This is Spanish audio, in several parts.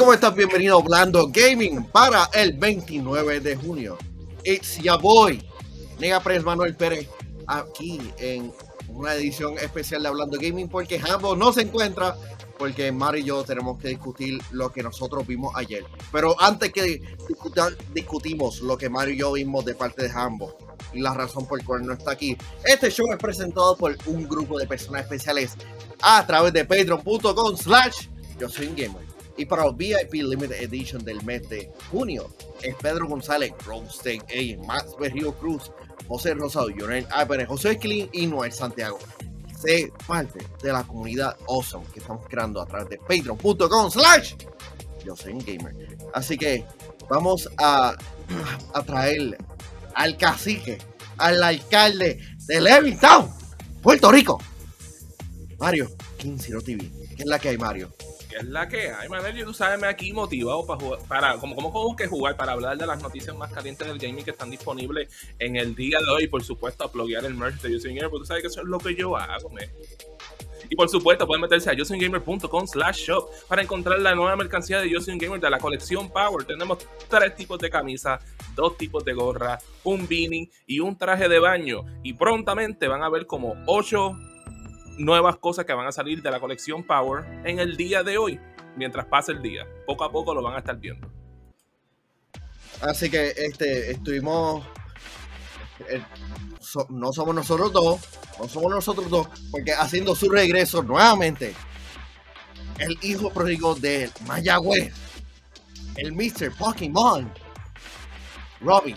¿cómo estás? Bienvenido a Hablando Gaming para el 29 de junio. It's your boy, Nega Pres Manuel Pérez, aquí en una edición especial de Hablando Gaming porque Hambo no se encuentra porque Mario y yo tenemos que discutir lo que nosotros vimos ayer. Pero antes que discutimos lo que Mario y yo vimos de parte de Hambo y la razón por la cual no está aquí, este show es presentado por un grupo de personas especiales a través de patreon.com slash yo soy un gamer. Y para el VIP Limited Edition del mes de junio es Pedro González, Rostein A, Max Berrío Cruz, José Rosado, Jonel Álvarez, José Esquilín y Noel Santiago. Sé parte de la comunidad awesome que estamos creando a través de patreon.com slash yo soy un gamer. Así que vamos a, a traer al cacique, al alcalde de Levittown, Puerto Rico, Mario King TV. ¿Qué es la que hay, Mario? Que es la que hay, Manuel. Tú sabes, me aquí motivado para jugar, para, como, como, que jugar, para hablar de las noticias más calientes del gaming que están disponibles en el día de hoy. por supuesto, a el merch de Using porque tú sabes que eso es lo que yo hago, me. Y por supuesto, pueden meterse a usinggamer.com slash shop para encontrar la nueva mercancía de Using Gamer de la colección Power. Tenemos tres tipos de camisas, dos tipos de gorra, un beanie y un traje de baño. Y prontamente van a ver como ocho nuevas cosas que van a salir de la colección Power en el día de hoy, mientras pase el día. Poco a poco lo van a estar viendo. Así que este estuvimos eh, no somos nosotros dos, no somos nosotros dos, porque haciendo su regreso nuevamente, el hijo pródigo de Mayagüez, el Mr. Pokémon, Robin.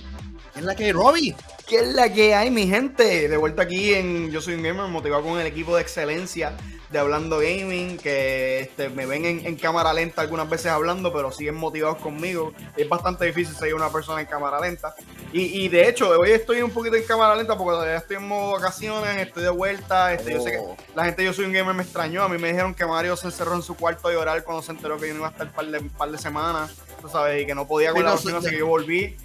es la que Robin? ¿Qué es la que hay, mi gente? De vuelta aquí en Yo Soy un Gamer, motivado con el equipo de excelencia de Hablando Gaming, que este, me ven en, cámara lenta algunas veces hablando, pero siguen motivados conmigo. Es bastante difícil seguir una persona en cámara lenta. Y, de hecho, hoy estoy un poquito en cámara lenta porque todavía estoy en modo vacaciones, estoy de vuelta. Este, Yo sé que oh. la gente de Yo Soy un Gamer me extrañó. A mí me dijeron que Mario se encerró en su cuarto a llorar cuando se enteró que yo no iba a estar un par de, par de semanas, tú sabes, y que no podía con la así que yo volví.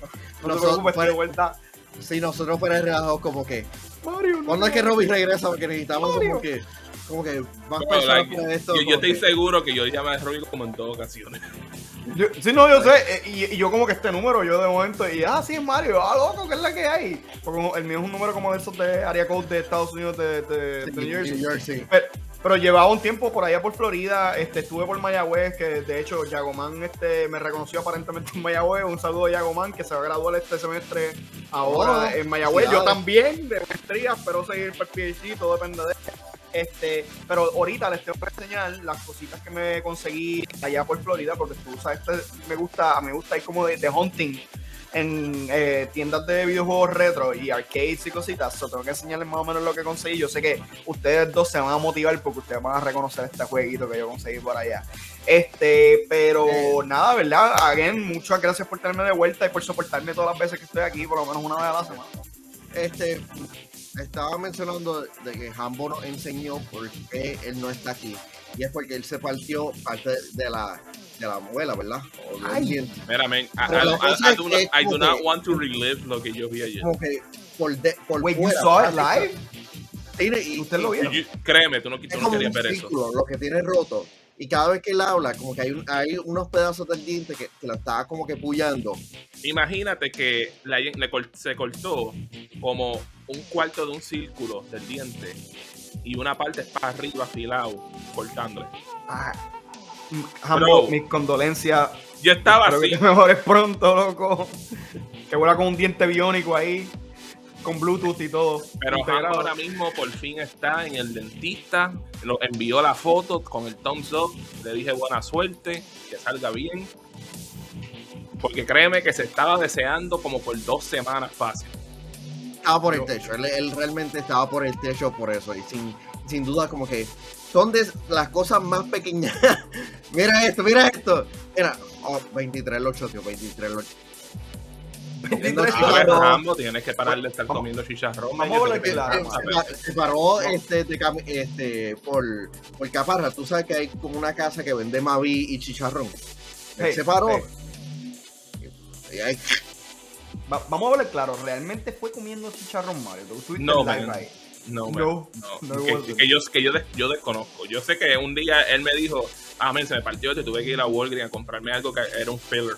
No, te preocupes, estoy de vuelta si nosotros fuera relajados como que Mario, cuando es que Robin regresa porque necesitamos como que como que más no, esto yo, yo estoy seguro que yo llamé a Robin como en dos ocasiones. Yo, sí, no, yo sé, eh, y, yo como que este número, yo de momento, y ah, sí, es Mario, ah, loco, ¿qué es la que hay? Porque el mío es un número como de esos de área code de Estados Unidos, de, de, de New Jersey. Pero, llevaba un tiempo por allá por Florida, este, estuve por Mayagüez, que de hecho Yagoman este, me reconoció aparentemente en Mayagüez, un saludo a Yagoman, que se va a graduar este semestre ahora en Mayagüez, yo también, de maestría, espero seguir para el PhD, todo depende de este, pero ahorita les tengo que enseñar las cositas que me conseguí allá por Florida, porque tú sabes, este me gusta, me gusta ir como de, hunting en eh, tiendas de videojuegos retro y arcades y cositas. So, tengo que enseñarles más o menos lo que conseguí. Yo sé que ustedes dos se van a motivar porque ustedes van a reconocer este jueguito que yo conseguí por allá. Este, pero nada, ¿verdad? Again, muchas gracias por tenerme de vuelta y por soportarme todas las veces que estoy aquí, por lo menos una vez a la semana. Este, estaba mencionando de que Hambo nos enseñó por qué él no está aquí. Y es porque él se partió parte de la, de la abuela, ¿verdad? Ay, mira, man, I, do, not, I do not want to relive lo que yo vi ayer. Okay, por, de, por Wait, you saw it live? y, ¿Usted lo vio? créeme, tú no, tú no querías ver eso. Lo que tiene roto y cada vez que él habla, como que hay, hay unos pedazos del diente que, que, lo estaba como que pullando. Imagínate que le, se cortó como un cuarto de un círculo del diente y una parte para arriba afilado, cortándole. Ah, mis condolencias. Yo estaba Espero así. Que te mejores pronto, loco. Que vuela con un diente biónico ahí con Bluetooth y todo. Pero ahora mismo por fin está en el dentista, lo envió la foto con el thumbs up, le dije buena suerte, que salga bien. Porque créeme que se estaba deseando como por dos semanas fácil. Estaba por el techo, él, realmente estaba por el techo por eso, y sin, sin duda como que son de las cosas más pequeñas. mira esto, mira esto. Mira, oh, 23 los 8, 23 los 8 tienes que parar de estar comiendo chicharrón. Se paró este, este, por, por Caparra. Tú sabes que hay como una casa que vende Mavi y chicharrón. se paró. vamos a verle claro, ¿realmente fue comiendo chicharrón Mario? No, No, no, que, yo, que yo, yo desconozco. Yo sé que un día él me dijo, ah, men, se me partió, te tuve que ir a Walgreens a comprarme algo que era un filler.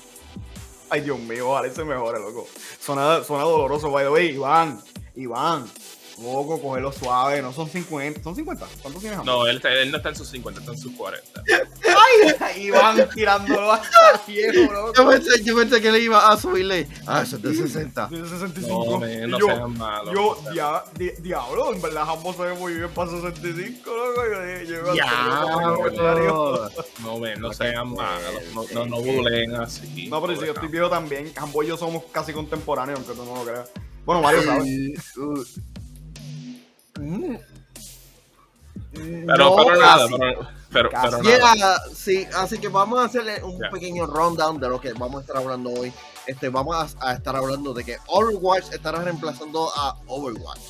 Ay, Dios mío, ojalá se mejore, loco. Suena, suena doloroso, by the way. Iván, Iván, Loco, cógelo suave, no son 50. ¿Son 50? ¿Cuántos tienes? No, él, él, no está en sus 50, está en sus 40. ¡Ay! Iván tirándolo hasta viejo, loco. Yo pensé, yo pensé que le iba a subirle. Ah, eso es de 60. De 65. No, no yo, sean malos. Yo, dia, di, diablo, en verdad, ambos se ven muy bien para 65, loco. Yo, ya, no, men, no sean malos. No, no, no bulen así. No, pero si yo estoy viejo también, ambos y yo somos casi contemporáneos, aunque tú no lo creas. Bueno, Mario sabe. Mm. Pero, no, nada, pero, sí, así que vamos a hacerle un pequeño rundown de lo que vamos a estar hablando hoy. Este, vamos a, estar hablando de que Overwatch estará reemplazando a Overwatch.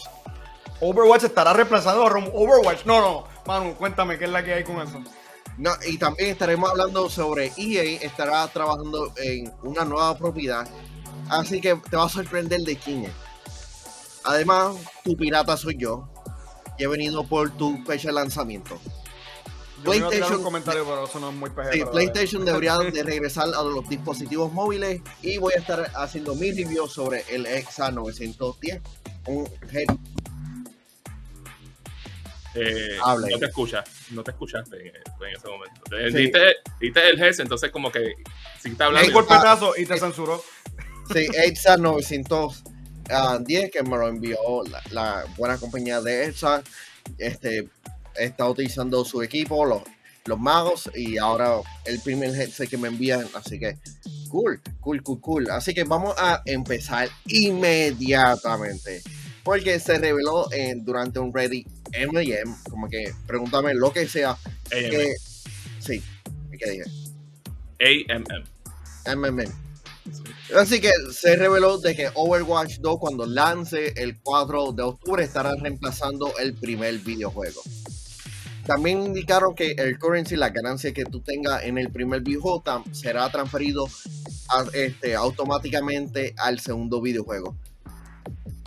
Overwatch estará reemplazando a Overwatch. No, no, Manu, cuéntame qué es la que hay con eso. No, y también estaremos hablando sobre EA estará trabajando en una nueva propiedad. Así que te va a sorprender de quién es. Además, tu pirata soy yo he venido por tu fecha de lanzamiento. PlayStation, pero eso no es muy sí, PlayStation debería de regresar a los dispositivos móviles y voy a estar haciendo mi review sobre el EXA 910. Un eh, no te escuchas, no te escuchaste en, ese momento. Sí. Diste, el GES, entonces como que si está hablando... Un pedazo y te censuró. Sí, EXA 910 10 que me lo envió la, buena compañía de ESA. Este, está utilizando su equipo, los, los magos, y ahora el primer headset que me envían. Así que, cool, cool, cool, cool. Así que vamos a empezar inmediatamente. Porque se reveló durante un Ready MM, como que pregúntame lo que sea. Que, sí, ¿qué dije? AMM. MMM. Así que se reveló de que Overwatch 2 cuando lance el 4 de octubre estará reemplazando el primer videojuego. También indicaron que el currency, la ganancia que tú tengas en el primer videojuego, será transferido este, automáticamente al segundo videojuego.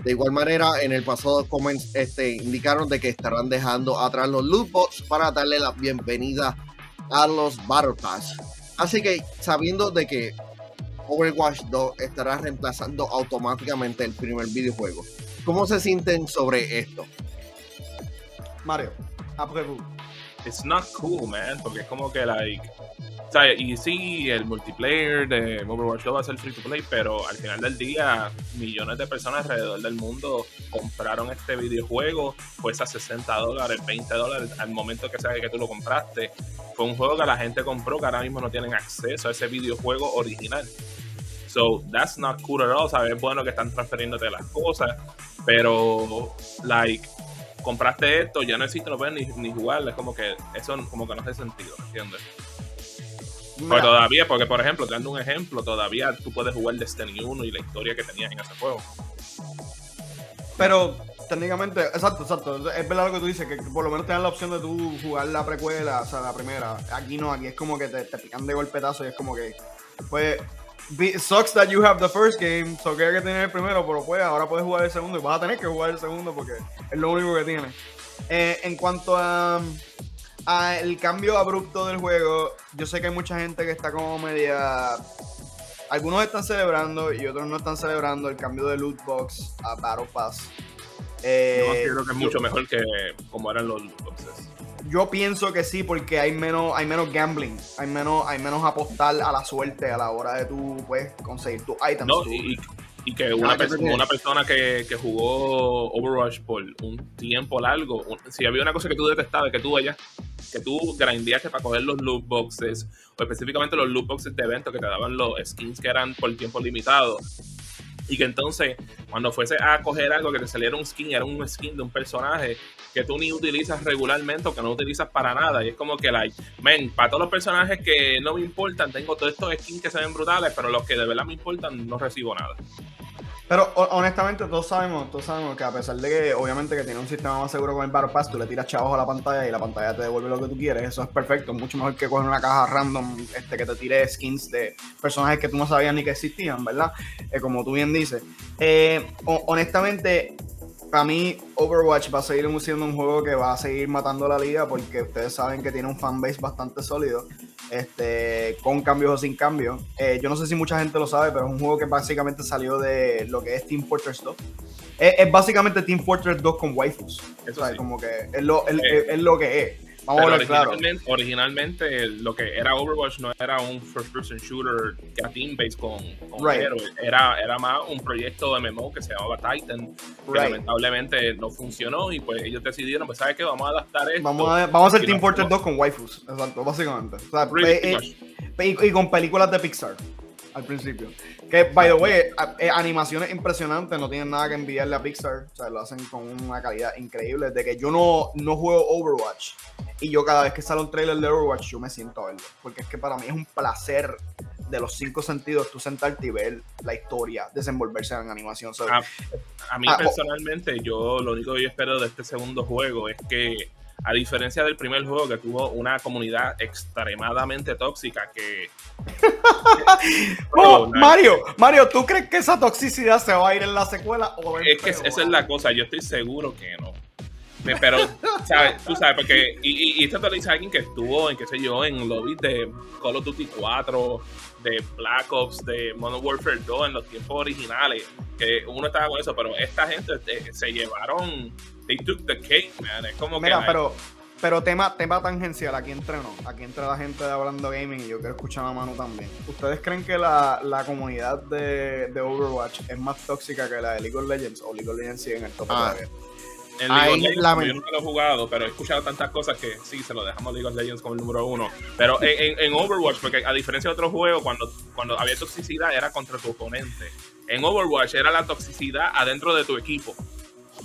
De igual manera, en el pasado este, indicaron de que estarán dejando atrás los loot para darle la bienvenida a los Battle. Así que sabiendo de que Overwatch 2 estará reemplazando automáticamente el primer videojuego. ¿Cómo se sienten sobre esto? Mario, après It's not cool, man, porque es como que, like, o sea, y sí, el multiplayer de Overwatch 2 va a ser free to play, pero al final del día, millones de personas alrededor del mundo compraron este videojuego, cuesta 60 dólares, 20 dólares al momento que sabes que tú lo compraste. Fue un juego que la gente compró que ahora mismo no tienen acceso a ese videojuego original. So that's not cool at all. Sabes, bueno que están transfiriéndote las cosas, pero like compraste esto, ya no existe, no puedes ni, ni jugar. Es como que eso como que no hace sentido, ¿entiendes? Pero todavía, porque por ejemplo, te dando un ejemplo, todavía tú puedes jugar Destiny 1 y la historia que tenías en ese juego. Pero técnicamente, exacto, exacto. Es verdad lo que tú dices, que por lo menos te dan la opción de tú jugar la precuela, o sea, la primera. Aquí no, aquí es como que te, te pican de golpetazo y es como que, pues, sucks that you have the first game, so que hay que tener el primero, pero pues ahora puedes jugar el segundo y vas a tener que jugar el segundo porque es lo único que tiene. Eh, en cuanto a, a, el cambio abrupto del juego, yo sé que hay mucha gente que está como media... Algunos están celebrando y otros no están celebrando el cambio de loot box a Battle Pass. Eh, yo creo que es mucho mejor que como eran los loot boxes. Yo pienso que sí, porque hay menos, hay menos gambling, hay menos, hay menos apostar a la suerte a la hora de tú pues, conseguir tus items. No, y, que una, persona, una persona que, que, jugó Overwatch por un tiempo largo, si había una cosa que tú detestabas, que tú allá, que tú grindeaste para coger los loot boxes, o específicamente los loot boxes de evento que te daban los skins que eran por tiempo limitado, y que entonces cuando fuese a coger algo que te saliera un skin, era un skin de un personaje que tú ni utilizas regularmente o que no utilizas para nada. Y es como que, like, men, para todos los personajes que no me importan, tengo todos estos skins que se ven brutales, pero los que de verdad me importan, no recibo nada. Pero honestamente todos sabemos, todos sabemos que a pesar de que obviamente que tiene un sistema más seguro con el Battle Pass, tú le tiras chavos a la pantalla y la pantalla te devuelve lo que tú quieres, eso es perfecto, mucho mejor que coger una caja random este, que te tire skins de personajes que tú no sabías ni que existían, ¿verdad? Eh, como tú bien dices. Eh, honestamente, para mí Overwatch va a seguir siendo un juego que va a seguir matando la liga porque ustedes saben que tiene un fanbase bastante sólido, este, con cambios o sin cambios. Eh, yo no sé si mucha gente lo sabe, pero es un juego que básicamente salió de lo que es Team Fortress 2. Es, básicamente Team Fortress 2 con waifus. Eso es como que es lo, eh, es lo que es. Vamos a ver, claro. Originalmente lo que era Overwatch no era un first person shooter que a team based con, con Era, era más un proyecto de MMO que se llamaba Titan, que lamentablemente no funcionó y pues ellos decidieron, pues sabes qué, vamos a adaptar esto. Vamos a, vamos a hacer Team Fortress 2 con waifus, exacto, básicamente. Eh, eh, y, con películas de Pixar al principio. Que, by the way, eh, animaciones impresionantes, no tienen nada que enviarle a Pixar. O sea, lo hacen con una calidad increíble. De que yo no, no juego Overwatch. Y yo cada vez que sale un trailer de Overwatch, yo me siento a verlo. Porque es que para mí es un placer de los cinco sentidos tú sentarte y ver la historia desenvolverse en animación. a, mí ah, personalmente, yo lo único que yo espero de este segundo juego es que a diferencia del primer juego que tuvo una comunidad extremadamente tóxica que... oh, Mario, Mario, ¿tú crees que esa toxicidad se va a ir en la secuela? O es que esa es la cosa, yo estoy seguro que no. Pero, ¿sabes? Tú sabes, porque. Y, y esto te lo dice alguien que estuvo en, qué sé yo, en lobbies de Call of Duty 4, de Black Ops, de Modern Warfare 2 en los tiempos originales. Que uno estaba con eso, pero esta gente eh, se llevaron they took the cake, man. Es como Mira, pero, pero tema, tema tangencial, aquí entre no, aquí entre la gente de Hablando Gaming y yo quiero escuchar a Manu también. ¿Ustedes creen que la, la comunidad de, de, Overwatch es más tóxica que la de League of Legends o League of Legends sigue en el top ah. todavía? En League of Legends, yo nunca lo he jugado, pero he escuchado tantas cosas que sí, se lo dejamos a League of Legends como el número uno. Pero en, en, Overwatch, porque a diferencia de otros juegos, cuando, cuando había toxicidad era contra tu oponente. En Overwatch era la toxicidad adentro de tu equipo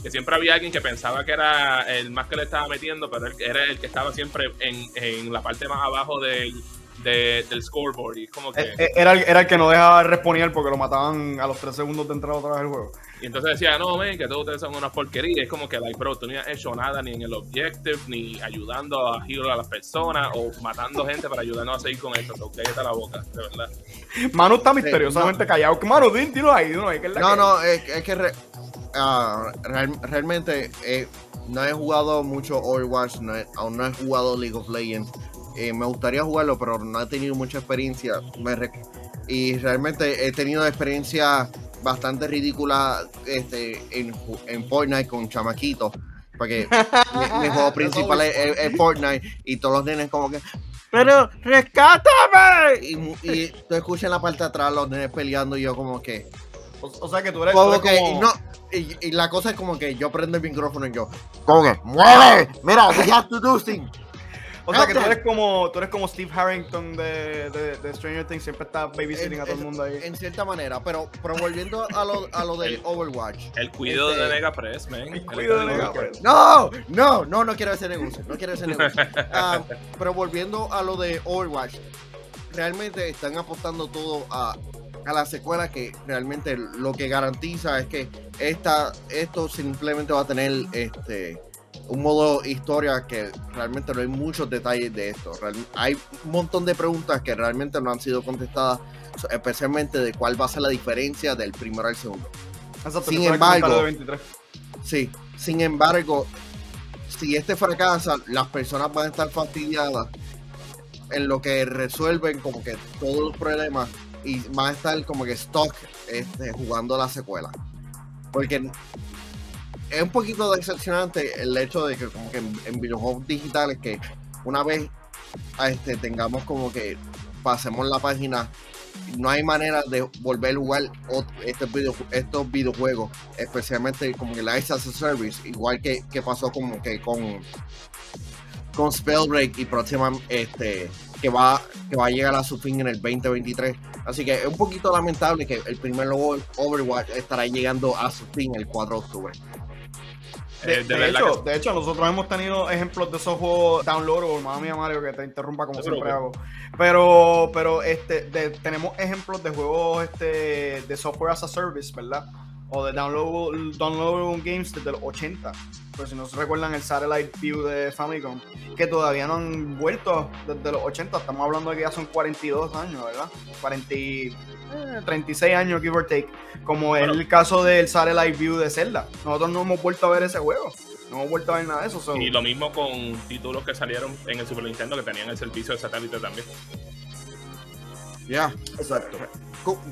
que siempre había alguien que pensaba que era el más que le estaba metiendo, pero era el que estaba siempre en, en la parte más abajo del, del scoreboard. Y como que... Eh, eh, era, el, era el que no dejaba responder porque lo mataban a los 3 segundos de entrar otra vez al juego. Y entonces decía, no, men, que todos ustedes son una porquería. Es como que, like, bro, tú no has hecho nada ni en el objective, ni ayudando a heal a las personas, o matando gente para ayudarnos a seguir con esto. So, cállate la boca, de verdad. Manu está misteriosamente callado. Manu, dilo ahí, dilo ahí. no, no, es, que Ah, realmente eh, no he jugado mucho Overwatch, no aún no he jugado League of Legends. Eh, me gustaría jugarlo, pero no he tenido mucha experiencia. y realmente he tenido experiencias bastante ridículas este, en, en Fortnite con chamaquitos. Porque mi, juego principal es, Fortnite y todos los nenes como que pero rescátame y, y tú escuchas en la parte de atrás los nenes peleando y yo como que o, sea que tú eres, como que, no, y, la cosa es como que yo prendo el micrófono y yo, como que, mueve, mira, we have to do things. O sea que tú eres como, tú eres como Steve Harrington de, de, Stranger Things, siempre está babysitting a todo el mundo ahí. En cierta manera, pero, pero volviendo a lo, a lo de Overwatch. El cuidado de Nega este, Press, man. El cuidado de Nega Press. No, no, no, no quiero ese negocio, no quiero ese negocio. Ah, pero volviendo a lo de Overwatch, realmente están apostando todo a a la secuela que realmente lo que garantiza es que esta, esto simplemente va a tener este un modo historia que realmente no hay muchos detalles de esto. hay un montón de preguntas que realmente no han sido contestadas, especialmente de cuál va a ser la diferencia del primero al segundo. sin embargo, sí, sin embargo, si este fracasa, las personas van a estar fastidiadas en lo que resuelven como que todos los problemas y van a estar como que stock este, jugando la secuela. Porque es un poquito decepcionante el hecho de que como que en, videojuegos digitales que una vez este, tengamos como que pasemos la página no hay manera de volver a jugar estos, estos videojuegos, especialmente como que la as a Service, igual que, que pasó como que con, con Spellbreak y próxima este, que va, que va a llegar a su fin en el 2023. Así que es un poquito lamentable que el primer logo Overwatch estará llegando a su fin el 4 de octubre. De, hecho, de hecho, nosotros hemos tenido ejemplos de esos juegos download o mamá mía Mario que te interrumpa como siempre hago. Pero, pero este, tenemos ejemplos de juegos este, de software as a service, ¿verdad? O de download, download games desde los 80. Pero si no se recuerdan el Satellite View de Famicom, que todavía no han vuelto desde los 80. Estamos hablando de que ya son 42 años, ¿verdad? 40, 36 eh, años, give or take. Como es el caso del Satellite View de Zelda. Nosotros no hemos vuelto a ver ese juego. No hemos vuelto a ver nada de eso. Y lo mismo con títulos que salieron en el Super Nintendo que tenían el servicio de satélite también. Ya, exacto.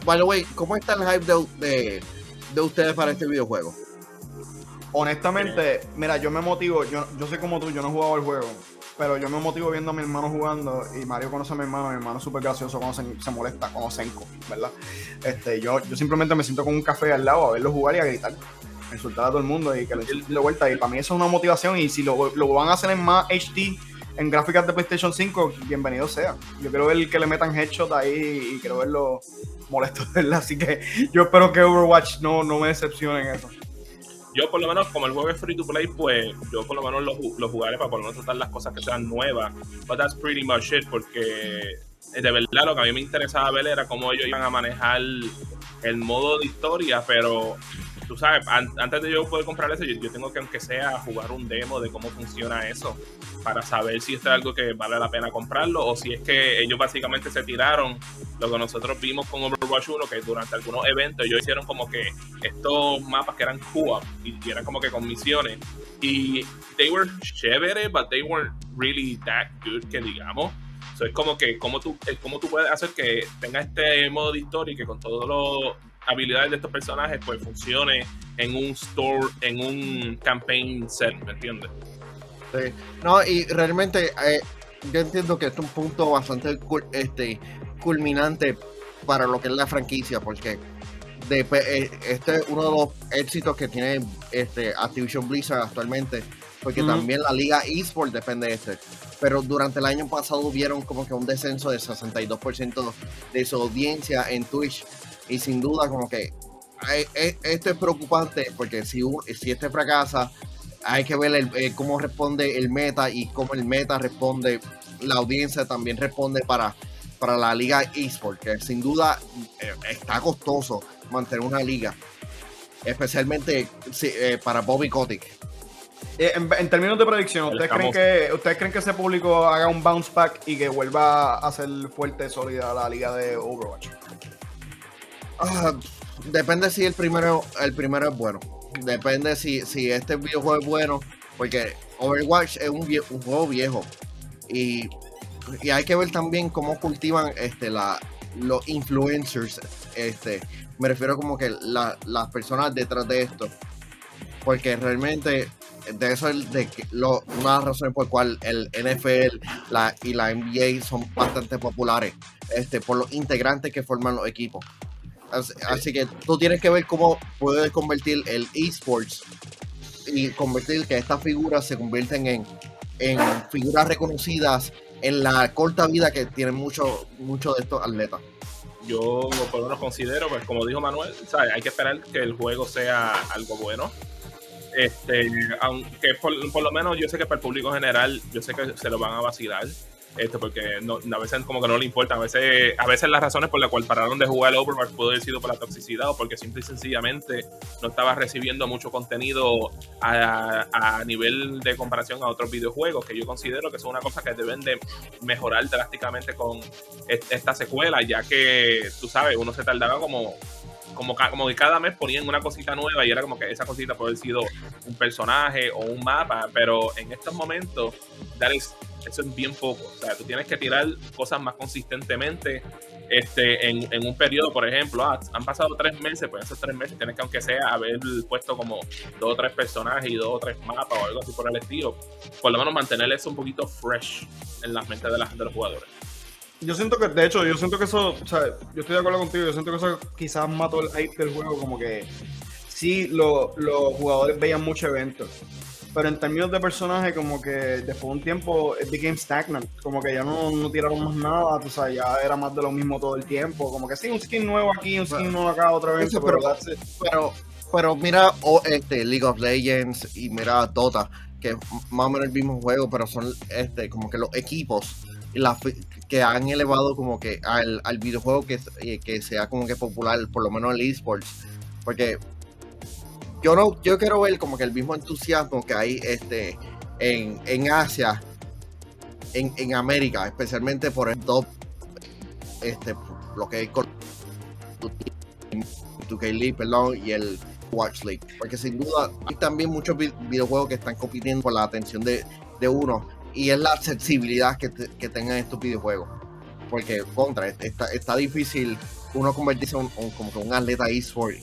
By the way, ¿cómo está el hype de, de, ustedes para este videojuego? Honestamente, mira, yo me motivo, yo, yo soy como tú, yo no he jugado el juego, pero yo me motivo viendo a mi hermano jugando y Mario conoce a mi hermano, mi hermano es súper gracioso cuando se, molesta, como Senko, ¿verdad? Este, yo, yo simplemente me siento con un café al lado a verlo jugar y a gritar, a insultar a todo el mundo y que le de vuelta y para mí eso es una motivación y si lo, lo van a hacer en más HD en gráficas de PlayStation 5, bienvenido sea. Yo quiero ver que le metan headshot ahí y quiero verlo molesto, ¿verdad? Así que yo espero que Overwatch no, no me decepcione en eso. Yo, por lo menos, como el juego es free to play, pues yo por lo menos lo, jugaré para por lo menos tratar las cosas que sean nuevas. But that's pretty much it, porque eh, de verdad lo que a mí me interesaba ver era cómo ellos iban a manejar el modo de historia, pero tú sabes, antes de yo poder comprar eso, yo, tengo que, aunque sea, jugar un demo de cómo funciona eso, para saber si esto es algo que vale la pena comprarlo o si es que ellos básicamente se tiraron lo que nosotros vimos con Overwatch 1, que durante algunos eventos ellos hicieron como que estos mapas que eran co y eran como que con misiones. Y they were chévere, but they weren't really that good, que digamos. So es como que, ¿cómo tú, cómo tú puedes hacer que tenga este modo de historia y que con todos los habilidades de estos personajes pues funcione en un store, en un campaign set, ¿me entiendes? Sí. No, y realmente eh, yo entiendo que es un punto bastante este, culminante para lo que es la franquicia, porque de, eh, este es uno de los éxitos que tiene este Activision Blizzard actualmente, porque también la liga eSport depende de este. Pero durante el año pasado vieron como que un descenso de 62% de su audiencia en Twitch y sin duda, como que esto es preocupante porque si, si este fracasa, hay que ver el, eh, cómo responde el meta y cómo el meta responde, la audiencia también responde para, para la liga eSport, que sin duda eh, está costoso mantener una liga, especialmente eh, para Bobby Kotick. En, términos de predicción, ¿ustedes creen, que, ¿ustedes creen que ese público haga un bounce back y que vuelva a ser fuerte, sólida la liga de Overwatch? Ah, depende si el primero, el primero es bueno. Depende si, si este videojuego es bueno. Porque Overwatch es un, un juego viejo. Y, hay que ver también cómo cultivan este, la, los influencers. Este, me refiero como que las personas detrás de esto. Porque realmente de eso es de lo, una de las razones por cual el NFL la, y la NBA son bastante populares. Este, por los integrantes que forman los equipos. Así, que tú tienes que ver cómo puedes convertir el esports y convertir que estas figuras se convierten en, en figuras reconocidas en la corta vida que tienen muchos mucho de estos atletas. Yo por lo menos considero, pues como dijo Manuel, hay que esperar que el juego sea algo bueno. Este, aunque por, por, lo menos yo sé que para el público general, yo sé que se lo van a vacilar esto porque no, a veces como que no le importa, a veces, a veces las razones por las cuales pararon de jugar el Overwatch pudo haber sido por la toxicidad o porque simple y sencillamente no estaba recibiendo mucho contenido a, a nivel de comparación a otros videojuegos, que yo considero que son una cosa que deben de mejorar drásticamente con esta secuela, ya que, tú sabes, uno se tardaba como como, como que cada mes ponían una cosita nueva y era como que esa cosita puede haber sido un personaje o un mapa, pero en estos momentos, dar eso es bien poco. O sea, tú tienes que tirar cosas más consistentemente este, en, en un periodo, por ejemplo, ah, han pasado tres meses, pues esos tres meses tienes que, aunque sea, haber puesto como dos o tres personajes y dos o tres mapas o algo así por el estilo. Por lo menos mantener eso un poquito fresh en las mentes de, de los jugadores. Yo siento que, de hecho, yo siento que eso, o sea, yo estoy de acuerdo contigo, yo siento que eso quizás mató el hype del juego, como que sí, los jugadores veían muchos eventos, pero en términos de personaje, como que después de un tiempo, it became stagnant. Como que ya no, no tiraron más nada, o sea, ya era más de lo mismo todo el tiempo. Como que sí, un skin nuevo aquí, un skin nuevo acá, otra vez. pero, pero, pero, mira este, League of Legends y mira Dota, que más o menos el mismo juego, pero son este, como que los equipos que han elevado como que al, al videojuego que, eh, que sea como que popular, por lo menos el esports. Porque yo no, yo quiero ver como que el mismo entusiasmo que hay este en, en Asia, en, en América, especialmente por el top, este, lo que es con 2K League, perdón, y el Watch League. Porque sin duda hay también muchos videojuegos que están compitiendo por la atención de, de uno y es la accesibilidad que, que tengan estos videojuegos. Porque contra, está, está difícil uno convertirse en un, como un atleta eSport.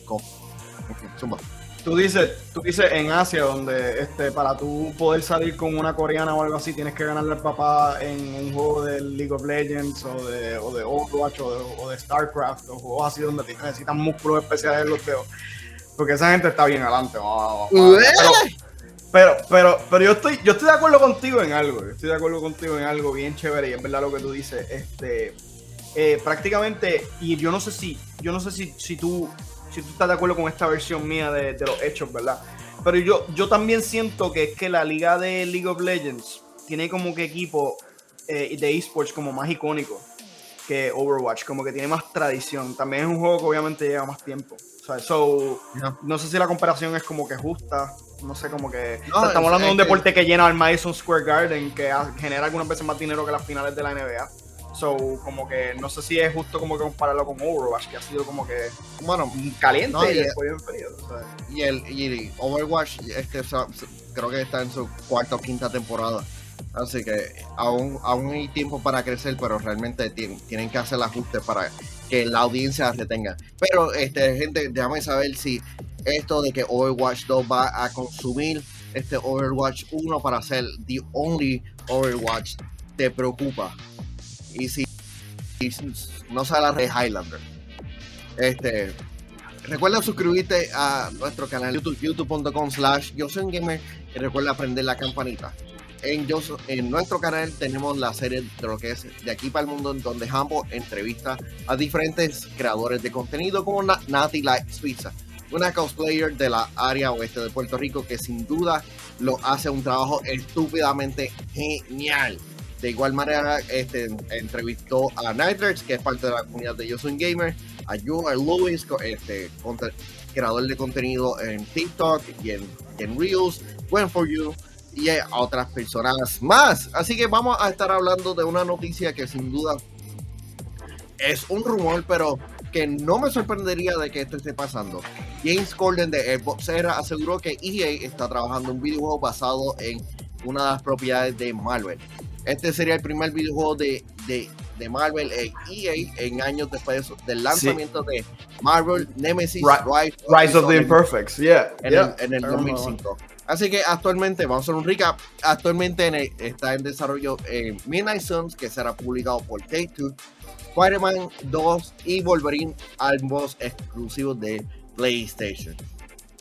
Tú dices, tú dices en Asia, donde este, para tú poder salir con una coreana o algo así, tienes que ganarle al papá en un juego de League of Legends o de, o de Overwatch o de, StarCraft o juegos así donde necesitan músculos especiales en los dedos. Porque esa gente está bien adelante. pero, pero, pero, yo estoy, yo estoy de acuerdo contigo en algo. Estoy de acuerdo contigo en algo bien chévere y es verdad lo que tú dices. Este, eh, prácticamente, y yo no sé si, yo no sé si, si tú, si tú estás de acuerdo con esta versión mía de, los hechos, ¿verdad? Pero yo, yo también siento que es que la liga de League of Legends tiene como que equipo eh, de esports como más icónico que Overwatch, como que tiene más tradición. También es un juego que obviamente lleva más tiempo. so, no sé si la comparación es como que justa. No sé, como que. estamos hablando de un deporte que llena al Madison Square Garden, que genera algunas veces más dinero que las finales de la NBA. So, como que no sé si es justo como que compararlo con Overwatch, que ha sido como que bueno, caliente y, después en frío. Y el y Overwatch este, creo que está en su cuarta o quinta temporada. Así que aún, aún hay tiempo para crecer, pero realmente tienen, que hacer el ajuste para que la audiencia retenga. Pero, este, gente, déjame saber si esto de que Overwatch 2 va a consumir este Overwatch 1 para ser the only Overwatch te preocupa. Y si, no sale la red Highlander. Este, recuerda suscribirte a nuestro canal YouTube, youtube.com slash yo gamer y recuerda prender la campanita en, en nuestro canal tenemos la serie de lo que es De aquí para el mundo, en donde Hambo entrevista a diferentes creadores de contenido como Nati Light Pizza, una cosplayer de la área oeste de Puerto Rico que sin duda lo hace un trabajo estúpidamente genial. De igual manera, este, entrevistó a Nighters, que es parte de la comunidad de Yo Soy Gamer, a Joe Lewis, este, creador de contenido en TikTok y en, en Reels, When For You, y a otras personas más. Así que vamos a estar hablando de una noticia que sin duda es un rumor, pero que no me sorprendería de que esto esté pasando. James Corden de Xbox Era aseguró que EA está trabajando un videojuego basado en una de las propiedades de Marvel. Este sería el primer videojuego de, de, de Marvel en EA en años después del lanzamiento de Marvel Nemesis Rise, of the Imperfects, yeah, en, El, en el 2005. Así que actualmente, vamos a hacer un recap. Actualmente está en desarrollo eh, Midnight Suns, que será publicado por Take-Two, Spider-Man 2 y Wolverine, ambos exclusivos de PlayStation.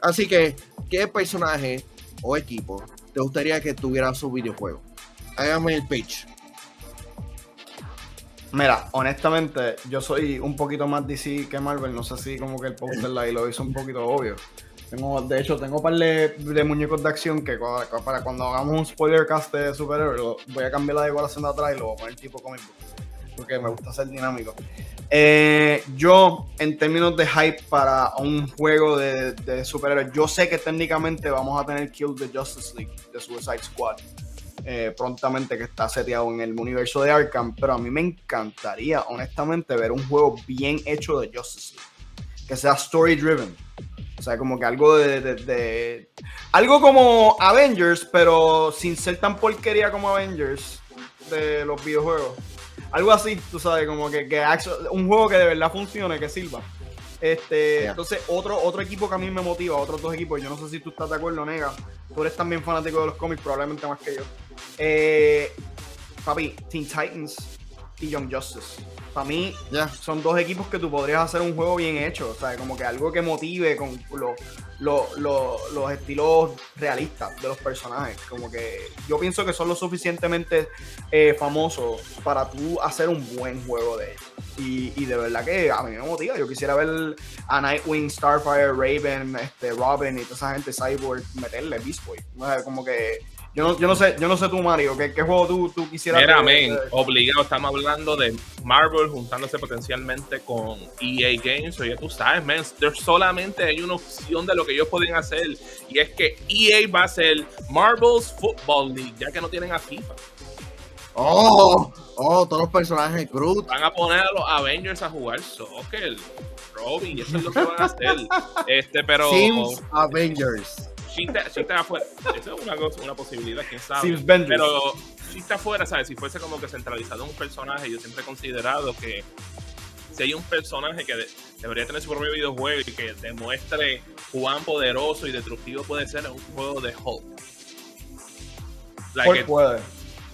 Así que, ¿qué personaje o equipo te gustaría que tuviera su videojuego? Hágame el pitch. Mira, honestamente, yo soy un poquito más DC que Marvel. No sé si como que el poster ahí lo hizo un poquito obvio. Tengo, de hecho, tengo un par de, muñecos de acción que para cuando hagamos un spoiler cast de superhéroes, voy a cambiar la decoración de atrás y lo voy a poner tipo comic Porque me gusta ser dinámico. Eh, yo, en términos de hype para un juego de, de, superhéroes, yo sé que técnicamente vamos a tener Kill the Justice League de Suicide Squad. Eh, prontamente que está seteado en el universo de Arkham, pero a mí me encantaría, honestamente, ver un juego bien hecho de Justice League, que sea story driven, o sea, como que algo de, Algo como Avengers, pero sin ser tan porquería como Avengers de los videojuegos. Algo así, tú sabes, como que, un juego que de verdad funcione, que sirva. Este, entonces, otro, otro equipo que a mí me motiva, otros dos equipos, yo no sé si tú estás de acuerdo, Nega. Tú eres también fanático de los cómics, probablemente más que yo. Eh, papi, Teen Titans y Young Justice. Para mí son dos equipos que tú podrías hacer un juego bien hecho, o sea, como que algo que motive con los estilos realistas de los personajes, como que yo pienso que son lo suficientemente eh, famosos para tú hacer un buen juego de ellos. Y, de verdad que a mí me motiva, yo quisiera ver a Nightwing, Starfire, Raven, este, Robin y toda esa gente, Cyborg, meterle Beast Boy, como que Yo no, yo no sé, yo no sé tú, Mario, ¿qué, qué juego tú, tú quisieras Mira, ver? men, obligado, estamos hablando de Marvel juntándose potencialmente con EA Games, o ya tú sabes, men, there solamente hay una opción de lo que ellos pueden hacer, y es que EA va a ser Marvel's Football League, ya que no tienen a FIFA. Oh, oh, todos los personajes Groot. Van a poner a los Avengers a jugar soccer, Robin, eso es lo que van a hacer. Este, pero Sims Avengers. Si está, afuera, eso es una, cosa- una posibilidad, quién sabe. Pero si está afuera, ¿sabes? Si fuese como que centralizado un personaje, yo siempre he considerado que si hay un personaje que de- debería tener su propio videojuego y que demuestre cuán poderoso y destructivo puede ser en un juego de Hulk. Like, Hulk it- puede.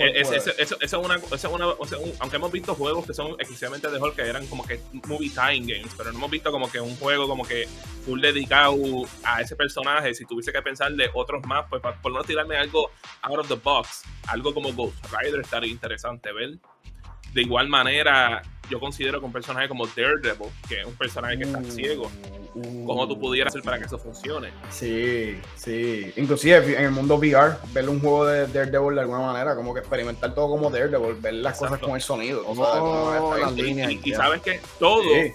Hulk es- puede. es- eso, eso es una, eso es una- o sea, un- aunque hemos visto juegos que son exclusivamente de Hulk que eran como que movie time games, pero no hemos visto como que un juego como que full dedicado a ese personaje. Si tuviese que pensar de otros más, pues por no tirarme algo out of the box, algo como Ghost Rider estaría interesante ver. De igual manera, yo considero que un personaje como Daredevil, que es un personaje que está Uh, ciego, ¿cómo tú pudieras hacer para que eso funcione? Sí, sí. Inclusive en el mundo VR, ver un juego de Daredevil de alguna manera, como que experimentar todo como Daredevil, ver las Exacto. cosas con el sonido. Oh, las bien. Y, líneas. y- y ya. sabes que todo, Sí.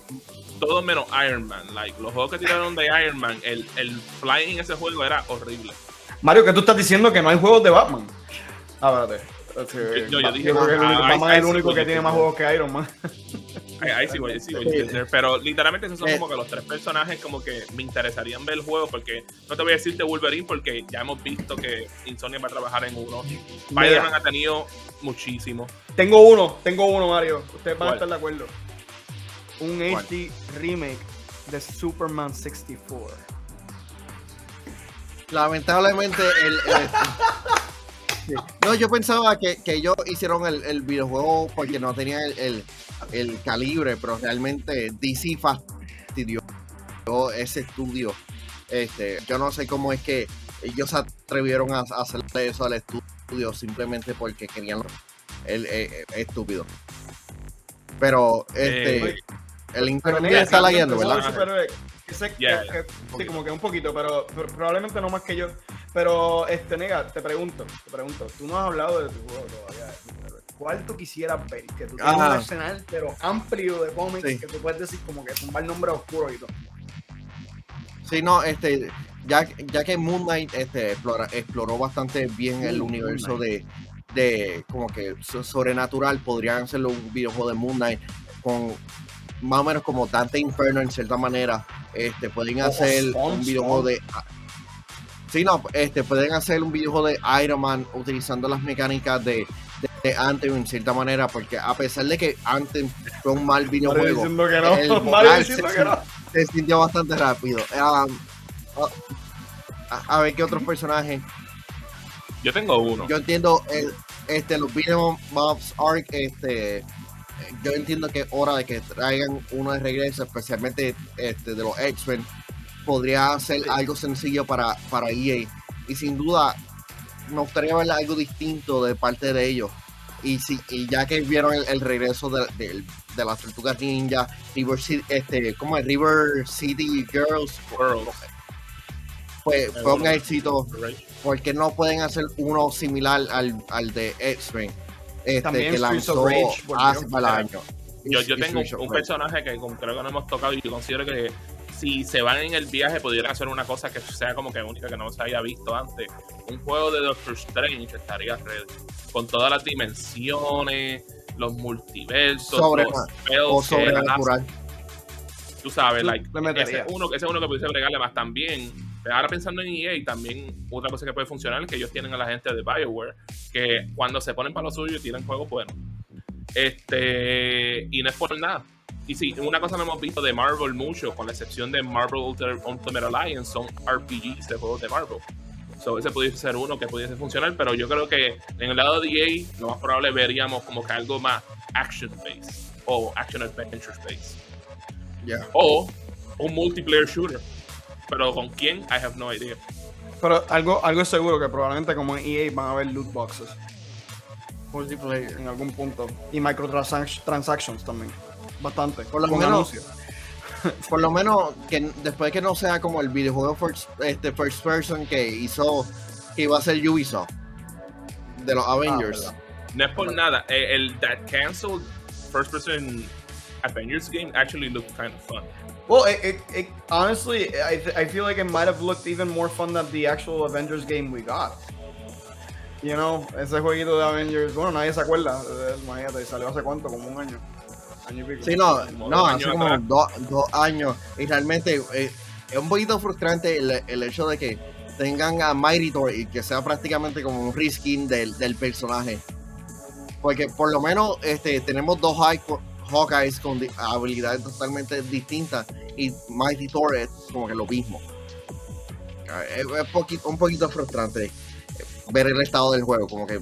todo menos Iron Man. Like, los juegos que tiraron de Iron Man, el, el flying en ese juego era horrible. Mario, ¿qué tú estás diciendo que no hay juegos de Batman? Ah, espérate. Sí, yo Ba- dije, creo que ah, Batman es el sí único voy que a tiene más juegos que Iron Man. Ahí, ahí sí voy, sí voy a Sí. entender. Pero literalmente esos son como que los tres personajes como que me interesarían ver el juego porque no te voy a decir de Wolverine porque ya hemos visto que Insomnia va a trabajar en uno. Spider-Man ha tenido muchísimo. Tengo uno, tengo uno, Mario. Ustedes van a estar de acuerdo. Un ¿Cuál? HD remake de Superman 64. Lamentablemente, el, el- Sí. no, yo pensaba que, que ellos hicieron el, el videojuego porque no tenían el, el- el calibre, pero realmente DC fastidió ese estudio. Este, yo no sé cómo es que ellos se atrevieron a, a hacerle eso al estudio simplemente porque querían el, eh, eh, estúpido. Pero este, Eh, el internet está de ¿verdad? Yeah, que- sí, como que un poquito, pero, pero probablemente no más que yo. Pero, este, nega, te pregunto, te pregunto, tú no has hablado de tu juego todavía. ¿Cuál tú quisieras ver? Que tú tienes Ah. un arsenal, pero amplio de cómics, Sí. que tú puedes decir como que tumbar nombre oscuro y todo. Sí, no, este, ya, ya que Moon Knight este, explora- exploró bastante bien el universo de, de como que so- sobrenatural, podrían hacerlo un videojuego de Moon Knight con más o menos como Dante Inferno en cierta manera. Este, pueden hacer un videojuego de. Sí, no, este, pueden hacer un videojuego de Iron Man utilizando las mecánicas de, de, de Anthem en cierta manera, porque a pesar de que Anthem fue un mal videojuego, diciendo que no, el vocal se- que no. se sintió bastante rápido. Um, a, a ver qué otros personajes. yo tengo uno. Yo entiendo el, este, los Beat'em Ups Arc, este, yo entiendo que es hora de que traigan uno de regreso, especialmente este, de los X-Men. Podría ser algo sencillo para, para EA. Y sin duda, me gustaría ver algo distinto de parte de ellos. Y, si, y ya que vieron el, el regreso de, de- de las tortugas ninja, River City, este, ¿cómo es? River City Girls, Girls. pues fue un éxito. Porque no pueden hacer uno similar al, al de X-Men? Este, que lanzó Rage hace para el año. Yo, yo tengo un Rage. personaje que creo que no hemos tocado y yo considero que si se van en el viaje pudieran hacer una cosa que sea como que única que no se haya visto antes. Un juego de Doctor Strange estaría ready. Con todas las dimensiones, los multiversos, Sobre- los o sobrenatural. tú sabes, like, meterías. ese es uno, ese es uno que pudiese bregarle más también. Ahora pensando en EA, también otra cosa que puede funcionar es que ellos tienen a la gente de BioWare, que cuando se ponen para lo suyo tiran juegos buenos. Este, y no es por nada. Y sí, una cosa no hemos visto de Marvel mucho, con la excepción de Marvel Ultimate Ultimate Alliance, son RPGs de juegos de Marvel. So, ese pudiese ser uno que pudiese funcionar, pero yo creo que en el lado de EA, lo más probable veríamos como que algo más action-based o action-adventure-based Ya. o un multiplayer shooter. Pero con quién, I have no idea. Pero algo, algo es seguro que probablemente como en EA van a haber loot boxes Multiplayer. en algún punto. Y microtransactions también. Bastante. Por lo con menos- anuncios. Por lo menos que después que no sea como el videojuego first, este, first person que hizo que iba a ser Ubisoft. de los Avengers. Ah, no es por nada. Eh, el, that canceled first person Avengers game actually looked kind of fun. Well, it, it, it honestly, I, I feel like it might have looked even more fun than the actual Avengers game we got. You know, ese jueguito de Avengers, bueno, nadie se acuerda. Imagínate, salió hace cuánto, como un año. Año y pico. Sí, no, no, hace como dos, dos años. Y realmente eh, es un poquito frustrante el, el, hecho de que tengan a Mighty Thor y que sea prácticamente como un reskin del, del personaje. Porque por lo menos este, tenemos dos Hawkeyes con habilidades totalmente distintas y Mighty Thor es como que lo mismo. Es, poquito, un poquito frustrante ver el estado del juego, como que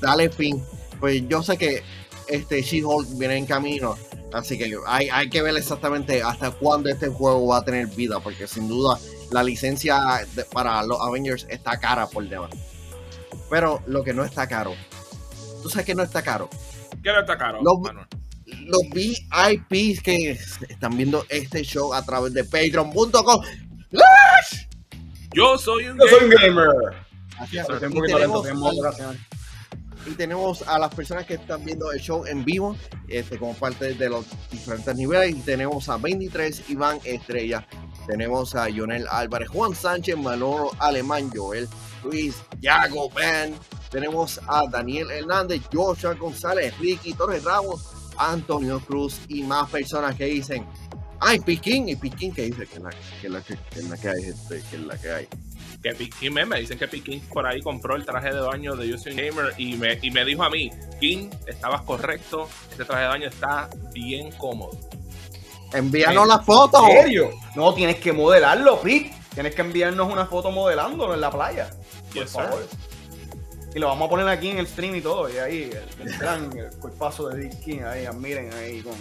dale fin. Pues yo sé que este She-Hulk viene en camino, así que hay, hay que ver exactamente hasta cuándo este juego va a tener vida, porque sin duda la licencia para los Avengers está cara por demás. Pero lo que no está caro, tú sabes que no está caro. ¿Qué no está caro? Los, los VIPs que están viendo este show a través de patreon.com. Yo soy un gamer. Y tenemos, a las personas que están viendo el show en vivo, este, como parte de los diferentes niveles. Y tenemos a 23 Iván Estrella, tenemos a Jonel Álvarez, Juan Sánchez, Manolo Alemán, Joel Luis, Yago Ben, tenemos a Daniel Hernández, Joshua González, Ricky Torres Ramos, Antonio Cruz y más personas que dicen, ay, Piquín, y Piquín que dice que es la que, la, que, hay, este, que es la que hay que Piquín me, dicen que Piquín por ahí compró el traje de baño de Using Gamer y me, y me dijo a mí, King, estabas correcto, este traje de baño está bien cómodo. Envíanos la foto. ¿En serio? No, tienes que modelarlo, Pic. Tienes que enviarnos una foto modelándolo en la playa. Por favor. Y lo vamos a poner aquí en el stream y todo. Y ahí, el, gran cuerpazo de Dick King, ahí, miren ahí con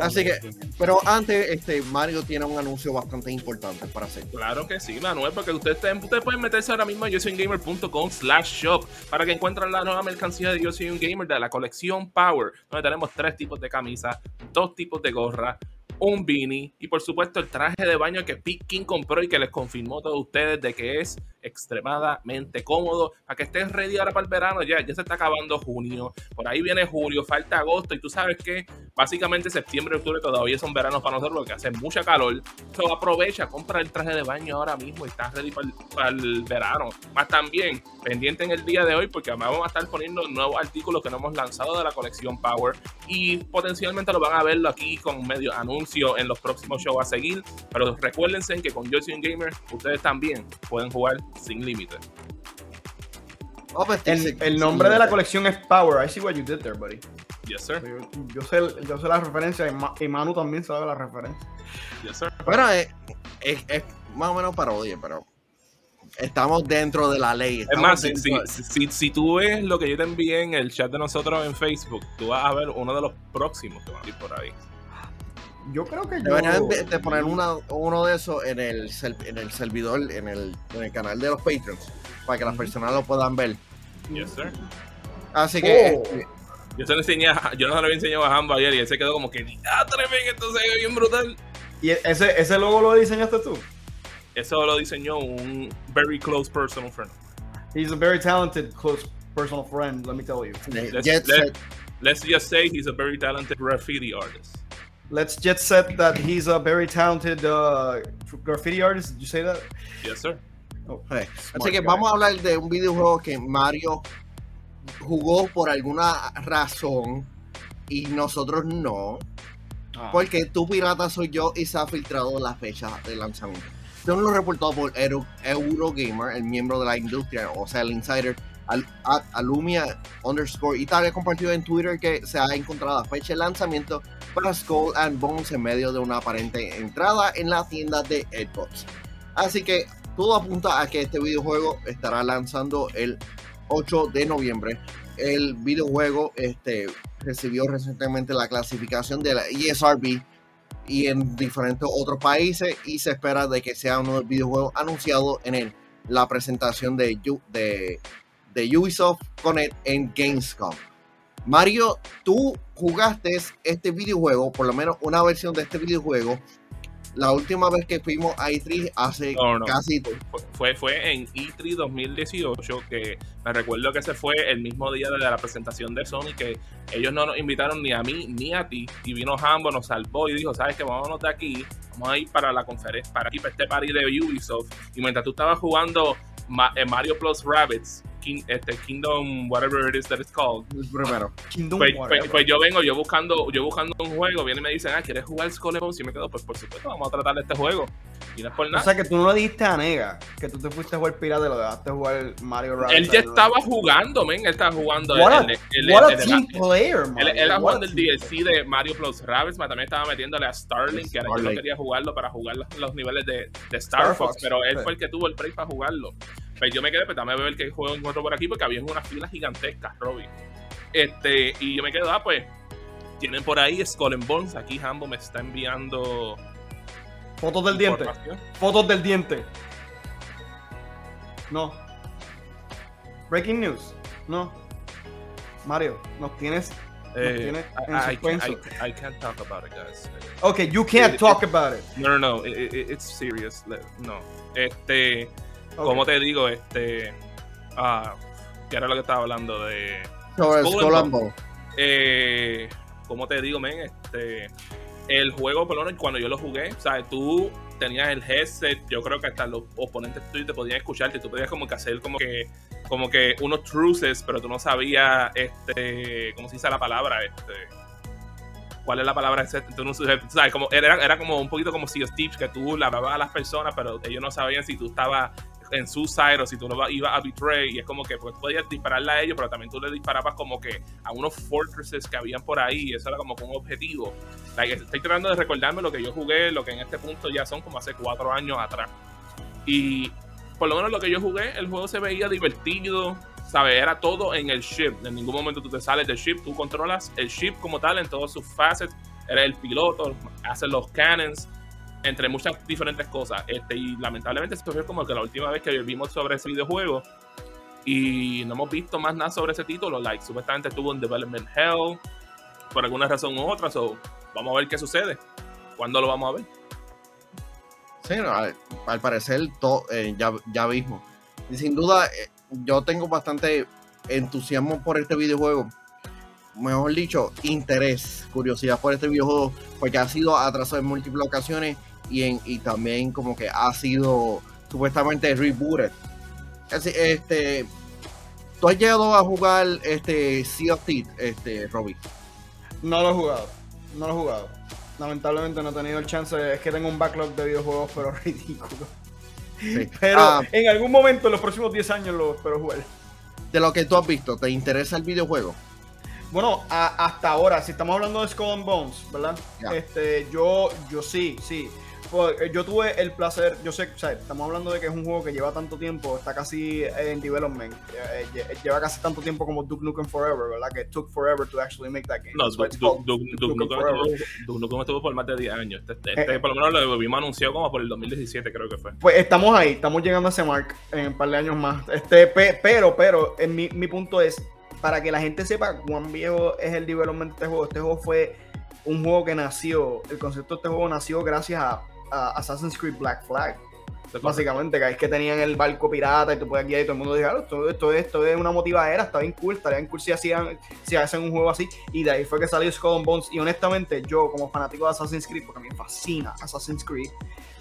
Así que, pero antes, este Mario tiene un anuncio bastante importante para hacer. Claro que sí, Manuel, porque ustedes, ustedes pueden meterse ahora mismo a yosoyungamer.com slash shop para que encuentren la nueva mercancía de Yo Soy Un Gamer de la colección Power, donde tenemos tres tipos de camisas, dos tipos de gorra, un beanie y por supuesto el traje de baño que Pete King compró y que les confirmó a todos ustedes de que es extremadamente cómodo para que estés ready ahora para el verano. Ya, ya se está acabando junio, por ahí viene julio, falta agosto y tú sabes que básicamente septiembre octubre todavía son veranos para nosotros porque hace mucha calor. So, aprovecha, compra el traje de baño ahora mismo y estás ready para el, verano. Más también, pendiente en el día de hoy porque vamos a estar poniendo nuevos artículos que no hemos lanzado de la colección Power y potencialmente lo van a verlo aquí con medio anuncio en los próximos shows a seguir. Pero recuérdense que con Soy Gamer ustedes también pueden jugar sin límite. Oh, pues, el, nombre de la colección es Power. I see what you did there, buddy. Yes, sir. Yo, sé, yo sé la referencia y Manu también sabe la referencia. Yes, sir. Bueno, es, es, más o menos parodia, pero estamos dentro de la ley. Es más, si, si, si, tú ves lo que yo te envié en el chat de nosotros en Facebook, tú vas a ver uno de los próximos que van a ir por ahí. Yo creo que Deberían de, poner uno de esos en el, en el servidor, en el, en el canal de los Patreons, para que las personas lo puedan ver. Yes, sir. Así que. Oh. Este, yo, se lo enseñé yo no se lo había enseñado a Hambo ayer y él se quedó como que, ¡ah, tremendo! Esto se ve bien brutal. ¿Y ese, ese logo lo diseñaste tú? Eso lo diseñó un very close personal friend. He's a very talented close personal friend, let me tell you. Let's, let's just say he's a very talented graffiti artist. Let's jet set that he's a very talented uh, graffiti artist. Did you say that? Yes, sir. Okay. Así que vamos a hablar de un videojuego que Mario jugó por alguna razón y nosotros no. Ah. Porque tu pirata soy yo y se ha filtrado la fecha de lanzamiento. Según lo reportado por Eurogamer, el miembro de la industria, o sea, el insider, Alumia underscore Italia compartió en Twitter que se ha encontrado la fecha de lanzamiento para Skull and Bones en medio de una aparente entrada en la tienda de Xbox. Así que todo apunta a que este videojuego estará lanzando el 8 de noviembre. El videojuego este, recibió recientemente la clasificación de la ESRB y en diferentes otros países y se espera de que sea uno de los videojuegos anunciados en el, la presentación de, de de Ubisoft Connect en Gamescom. Mario, tú jugaste este videojuego, por lo menos una versión de este videojuego, la última vez que fuimos a E3 hace casi. Fue, fue en E3 2018 que me recuerdo que ese fue el mismo día de la presentación de Sony que ellos no nos invitaron ni a mí ni a ti. Y vino Hambo, nos salvó y dijo: ¿Sabes que Vámonos de aquí, vamos a ir para la conferencia, para aquí, para este party de Ubisoft. Y mientras tú estabas jugando eh, Mario Plus Rabbits, este, Kingdom, whatever it is that it's called. Primero. Kingdom pues, pues, pues, yo vengo, yo buscando, yo buscando un juego, viene y me dicen, ah, ¿quieres jugar Skull Bones? Y me quedo, pues por supuesto, vamos a tratar de este juego. Y no es por nada. O sea que tú no le diste a Nega, que tú te fuiste a jugar Pirate y lo dejaste jugar Mario Rabbit. Él ya estaba jugando, men, él estaba jugando. What el, el, what a team player, man. Él, era jugando el DLC de Mario Plus Rabbids, pero también estaba metiéndole a Starling, que era yo no quería jugarlo para jugar los, niveles de, de Star, Fox, pero él fue el que tuvo el break para jugarlo. Pues yo me quedé, pues dame ver qué juego encuentro por aquí, porque había unas filas gigantescas, Robin. Este, y yo me quedé, ah, pues, tienen por ahí Skull and Bones. Aquí Hambo me está enviando. Fotos del diente. Fotos del diente. No. Breaking news. No. Mario, nos tienes. Eh, tienes en I, I, I, can't talk about it, guys. Okay, you can't talk about it. No, no, no. it's serious. No. Este. Como te digo, este. Ah, que era lo que estaba hablando de. Sobre Skull eh, como te digo, men, este. El juego, por lo menos cuando yo lo jugué, o sea, tú tenías el headset, yo creo que hasta los oponentes tuyos te podían escucharte, tú podías como que hacer como que como que unos truces, pero tú no sabías este cómo se dice la palabra, este cuál es la palabra tú no sabes, como era, era como un poquito como si Steve que tú la hablabas a las personas, pero ellos no sabían si tú estabas en su side o si tú lo ibas a betray y es como que pues, podías dispararle a ellos pero también tú le disparabas como que a unos fortresses que habían por ahí y eso era como un objetivo estoy tratando de recordarme lo que yo jugué lo que en este punto ya son como hace cuatro años atrás y por lo menos lo que yo jugué el juego se veía divertido ¿sabes? Era todo en el ship. En ningún momento tú te sales del ship, tú controlas el ship como tal en todos sus facets. Eres el piloto, haces los cannons, entre muchas diferentes cosas. Este, y lamentablemente esto fue como que la última vez que vimos sobre ese videojuego. Y no hemos visto más nada sobre ese título. Like, supuestamente estuvo en Development Hell. Por alguna razón u otra. So, vamos a ver qué sucede. ¿Cuándo lo vamos a ver? Sí, al, parecer eh, ya, ya mismo. Y sin duda, eh, yo tengo bastante entusiasmo por este videojuego mejor dicho, interés, curiosidad por este videojuego, porque ha sido atrasado en múltiples ocasiones y, en, y también como que ha sido supuestamente rebooted. este, ¿Tú has llegado a jugar este Sea of Thieves, este, Robbie? No lo he jugado, no lo he jugado. Lamentablemente no he tenido el chance, es que tengo un backlog de videojuegos, pero ridículo. Pero ah. en algún momento en los próximos 10 años lo espero jugar. De lo que tú has visto, ¿te interesa el videojuego? Bueno, hasta ahora, si estamos hablando de Skull and Bones, ¿verdad? Este, yo, yo sí, sí. Pues, eh, yo tuve el placer, yo sé, o sea, estamos hablando de que es un juego que lleva tanto tiempo, está casi en development, eh, eh, lleva casi tanto tiempo como Duke Nukem Forever, ¿verdad? Que took forever to actually make that game. No, Duke, Nukem estuvo por más de 10 años. Este, este por lo menos lo vimos anunciado como por el 2017, creo que fue. Pues estamos ahí, estamos llegando a ese mark en un par de años más. Este, pero, pero, en mi, mi punto es, para que la gente sepa cuán viejo es el development de este juego, este juego fue un juego que nació, el concepto de este juego nació gracias a, Assassin's Creed Black Flag. Básicamente, que es que tenían el barco pirata y tú puedes guiar y todo el mundo dijo, ah, esto, esto, esto, es una motivadera, está bien cool, estaría bien cool si, hacían, si hacen un juego así. Y de ahí fue que salió Skull and Bones. Y honestamente, yo como fanático de Assassin's Creed, porque a mí me fascina Assassin's Creed,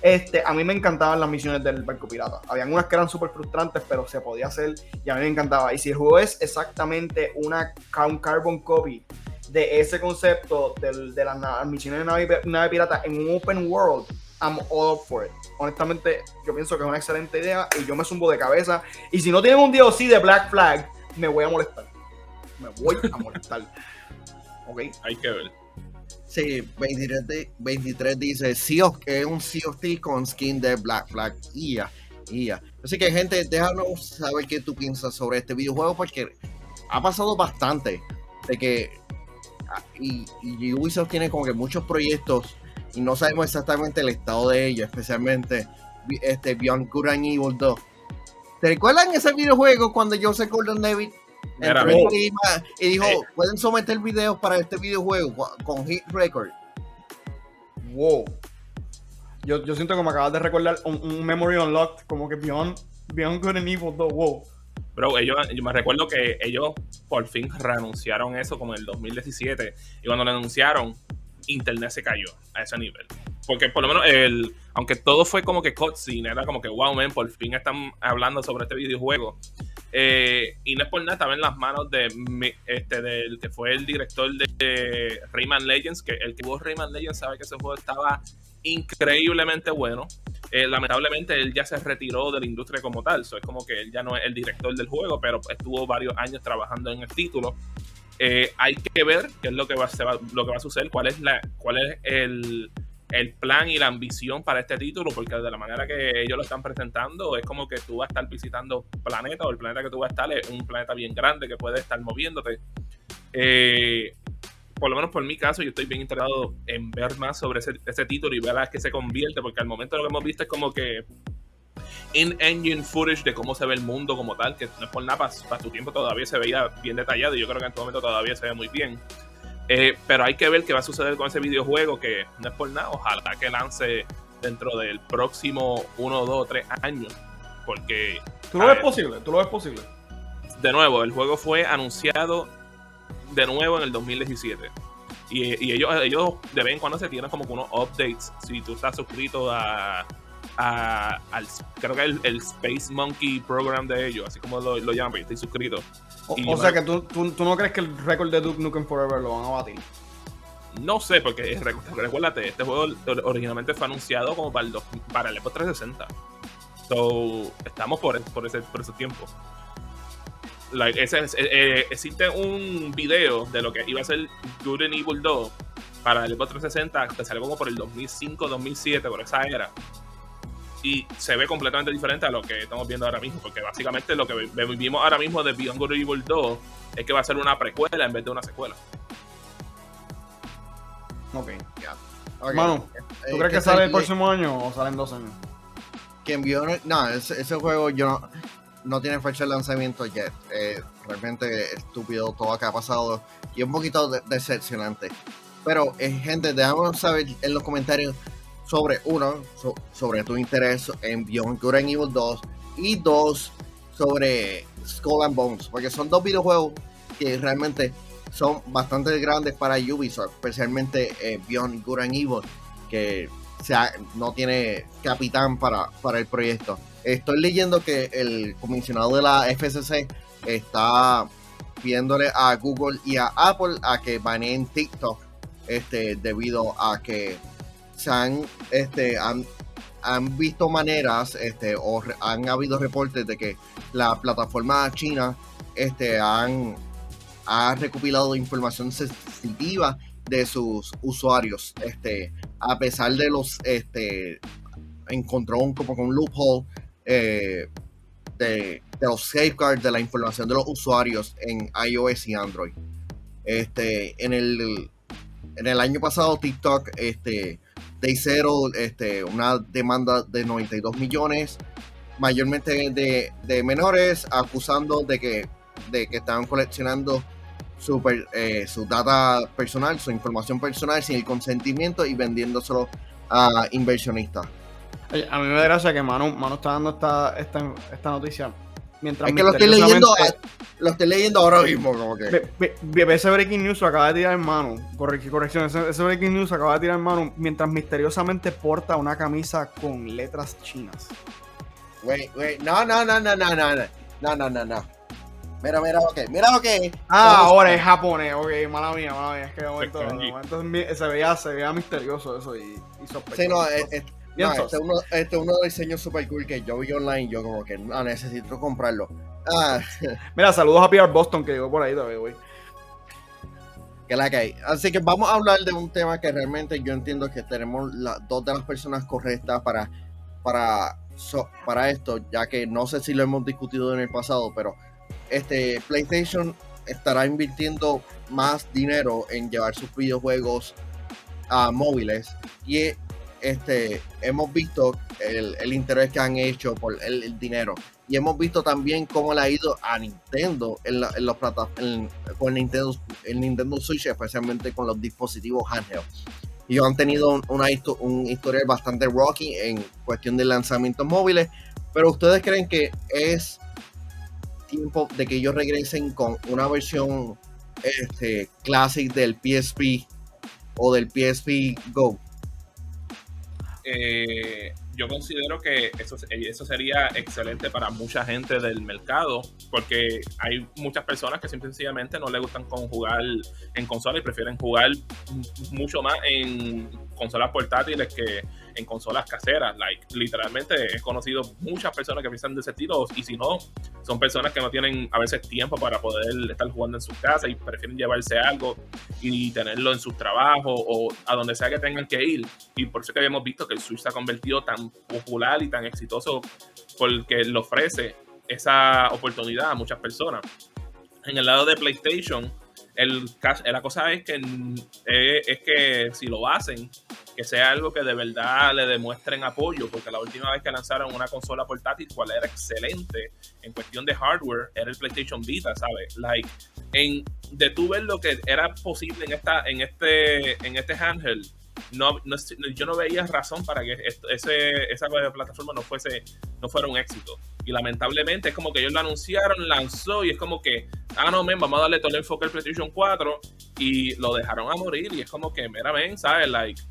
este, a mí me encantaban las misiones del barco pirata. Habían unas que eran súper frustrantes, pero se podía hacer y a mí me encantaba. Y si el juego es exactamente una un carbon copy de ese concepto de las misiones de nave, pirata en un open world, I'm all up for it. Honestamente, yo pienso que es una excelente idea y yo me zumbo de cabeza. Y si no tienen un DLC de Black Flag, me voy a molestar. Me voy a molestar. ok. Hay que ver. Sí, 23, 23 dice sea que es un Sea of Thieves con skin de Black Flag. IA, IA. Así que, gente, déjanos saber qué tú piensas sobre este videojuego porque ha pasado bastante de que ah, y, Ubisoft tiene como que muchos proyectos y no sabemos exactamente el estado de ellos, especialmente este Beyond Good and Evil 2. ¿Te recuerdan ese videojuego cuando Joseph Gordon David y dijo, pueden someter videos para este videojuego con Hit Record. Wow. yo, yo siento que me acabas de recordar un, Memory Unlocked, como que Beyond, Beyond Good and Evil 2, wow. Bro, ellos, yo me recuerdo que ellos por fin reanunciaron eso como en el 2017. Y cuando lo anunciaron, Internet se cayó a ese nivel. Porque por lo menos el, aunque todo fue como que cutscene, era como que wow, man, por fin están hablando sobre este videojuego. Eh, y no es por nada, estaba en las manos de este del que fue el director de, Rayman Legends, que el que jugó Rayman Legends sabe que ese juego estaba increíblemente bueno. Eh, lamentablemente él ya se retiró de la industria como tal, so, es como que él ya no es el director del juego, pero estuvo varios años trabajando en el título. Eh, hay que ver qué es lo que va, lo que va a suceder, cuál es, la, cuál es el, el plan y la ambición para este título, porque de la manera que ellos lo están presentando, es como que tú vas a estar visitando planetas, o el planeta que tú vas a estar es un planeta bien grande que puede estar moviéndote. Eh, por lo menos por mi caso, yo estoy bien interesado en ver más sobre ese, título y ver a qué se convierte, porque al momento lo que hemos visto es como que in-engine footage de cómo se ve el mundo como tal, que no es por nada, para, tu tiempo todavía se veía bien detallado y yo creo que en este momento todavía se ve muy bien. Eh, pero hay que ver qué va a suceder con ese videojuego, que no es por nada, ojalá que lance dentro del próximo 1, 2, 3 años. Porque. ¿Tú lo ves posible? ¿Tú lo ves posible? De nuevo, el juego fue anunciado de nuevo en el 2017. Y, y ellos, ellos de vez en cuando se tienen como unos updates. Si tú estás suscrito a, al, creo que el, el, Space Monkey Program de ellos, así como lo, lo llaman, yo estoy suscrito. O, sea que tú, tú, no crees que el récord de Duke Nukem Forever lo van a batir. No sé, porque recuérdate, este juego originalmente fue anunciado como para el, para el Xbox 360. So, estamos por, por, ese, por ese tiempo. ese, eh, eh, existe un video de lo que iba a ser Good and Evil 2 para el Xbox 360 que salió como por el 2005, 2007, por esa era y se ve completamente diferente a lo que estamos viendo ahora mismo, porque básicamente lo que vimos ahora mismo de Beyond Good Evil 2 es que va a ser una precuela en vez de una secuela. Ok, ya. Mano, ¿tú eh, crees que sale el próximo año o sale en dos años? Que envió, no, ese, juego yo no, tiene fecha de lanzamiento yet. Eh, realmente estúpido todo lo que ha pasado y un poquito decepcionante. Pero, eh, gente, déjame saber en los comentarios sobre uno, sobre tu interés en Beyond Good and Evil 2 y dos, sobre Skull and Bones, porque son dos videojuegos que realmente son bastante grandes para Ubisoft, especialmente eh, Beyond Good and Evil, que no tiene capitán para, para el proyecto. Estoy leyendo que el comisionado de la FCC está pidiéndole a Google y a Apple a que baneen TikTok este, debido a que se han, este, han, han visto maneras este, o han habido reportes de que la plataforma china este, han ha recopilado información sensitiva de sus usuarios. Este, a pesar de los, este, encontró un, como un loophole eh, de, de, los safeguards de la información de los usuarios en iOS y Android. Este, en el, en el año pasado TikTok, este, Day Zero, este, una demanda de 92 millones, mayormente de, menores, acusando de que, de que estaban coleccionando su, eh, su data personal, su información personal sin el consentimiento y vendiéndoselo a inversionistas. A mí me da gracia que Manu, Manu está dando esta, esta, esta noticia Mientras es que lo estoy, leyendo, eh, lo estoy leyendo ahora mismo. Como que. Be, ese breaking news lo acaba de tirar en mano. Corre, corrección, ese, breaking news lo acaba de tirar en mano mientras misteriosamente porta una camisa con letras chinas. Wait, wait. No, no, no, no, no, no. No, no, no, no. Mira, mira, ok. Mira, ok. Ah, ahora es japonés. Ok, mala mía, mala mía. Es que de momento, se, veía, se veía misterioso eso y, y sospechoso. Sí, no, es este, es uno, este uno de los diseños super cool que yo vi online. Yo, como que no necesito comprarlo. Ah. Mira, saludos a PR Boston que llegó por ahí todavía, güey. Que la que hay. Así que vamos a hablar de un tema que realmente yo entiendo que tenemos las dos de las personas correctas para, para, para esto, ya que no sé si lo hemos discutido en el pasado, pero este PlayStation estará invirtiendo más dinero en llevar sus videojuegos a móviles y este, hemos visto el, interés que han hecho por el, dinero. Y hemos visto también cómo le ha ido a Nintendo en, los con Nintendo, el Nintendo Switch, especialmente con los dispositivos handheld. ellos han tenido un historial bastante rocky en cuestión de lanzamientos móviles, pero ustedes creen que es tiempo de que ellos regresen con una versión este, classic del PSP o del PSP Go. Eh, yo considero que eso, eso sería excelente para mucha gente del mercado, porque hay muchas personas que simplemente sencillamente no le gustan con jugar en consola y prefieren jugar mucho más en consolas portátiles que en consolas caseras. Like, literalmente he conocido muchas personas que piensan de ese estilo y si no, son personas que no tienen a veces tiempo para poder estar jugando en su casa y prefieren llevarse algo y tenerlo en sus trabajos o a donde sea que tengan que ir. Y por eso que habíamos visto que el Switch se ha convertido tan popular y tan exitoso porque le ofrece esa oportunidad a muchas personas. En el lado de PlayStation, el, la cosa es que, eh, es que si lo hacen, que sea algo que de verdad le demuestren apoyo, porque la última vez que lanzaron una consola portátil, cual era excelente en cuestión de hardware, era el PlayStation Vita, ¿sabes? Like, en, de tú ver lo que era posible en, esta, en, este, en este handheld, no, yo no veía razón para que ese, esa plataforma no fuese no fuera un éxito. Y lamentablemente es como que ellos lo anunciaron, lanzó y es como que, ah, no, men, vamos a darle todo el enfoque al PlayStation 4 y lo dejaron a morir y es como que, mira, ven, ¿sabes? Like,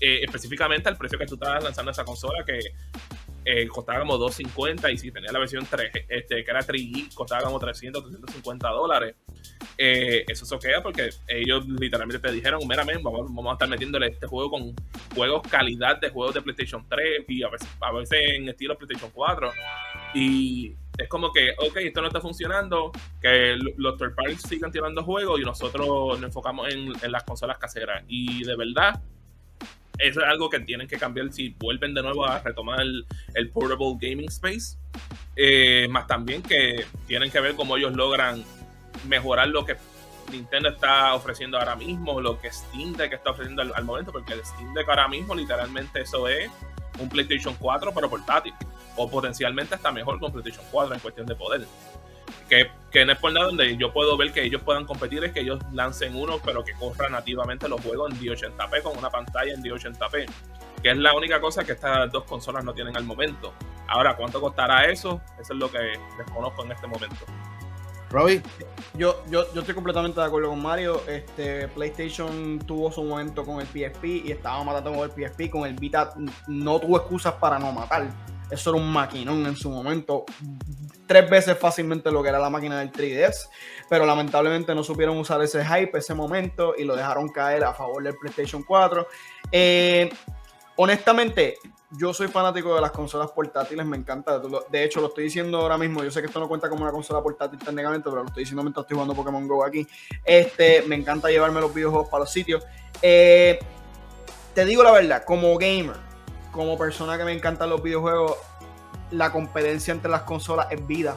eh, específicamente al precio que tú estabas lanzando esa consola que eh, costaba como 250 y si tenía la versión 3, este, que era 3G, costaba como 300, 350 dólares. Eh, eso soquea porque ellos literalmente te dijeron, mira, vamos, vamos a estar metiéndole este juego con juegos calidad de juegos de PlayStation 3 y a veces, a veces en estilo PlayStation 4. Y es como que, ok, esto no está funcionando, que los third parties sigan tirando juegos y nosotros nos enfocamos en, en las consolas caseras. Y de verdad, eso es algo que tienen que cambiar si vuelven de nuevo a retomar el, portable gaming space. Eh, más también que tienen que ver cómo ellos logran mejorar lo que Nintendo está ofreciendo ahora mismo, lo que Steam Deck está ofreciendo al, momento, porque el Steam Deck ahora mismo literalmente eso es un PlayStation 4 pero portátil, o potencialmente está mejor con PlayStation 4 en cuestión de poder que, que no es por nada donde yo puedo ver que ellos puedan competir, es que ellos lancen uno, pero que corra nativamente los juegos en 1080p con una pantalla en 1080p, que es la única cosa que estas dos consolas no tienen al momento. Ahora, ¿cuánto costará eso? Eso es lo que desconozco en este momento. Robbie. Yo, yo, yo estoy completamente de acuerdo con Mario. Este, PlayStation tuvo su momento con el PSP y estaba matando con el PSP. Con el Vita no tuvo excusas para no matar. Eso era un maquinón en su momento tres veces fácilmente lo que era la máquina del 3DS, pero lamentablemente no supieron usar ese hype, ese momento, y lo dejaron caer a favor del PlayStation 4. Eh, honestamente, yo soy fanático de las consolas portátiles, me encanta. De hecho, lo estoy diciendo ahora mismo. Yo sé que esto no cuenta como una consola portátil técnicamente, pero lo estoy diciendo mientras estoy jugando Pokémon Go aquí. Este, me encanta llevarme los videojuegos para los sitios. Eh, te digo la verdad, como gamer, como persona que me encantan los videojuegos, la competencia entre las consolas es vida.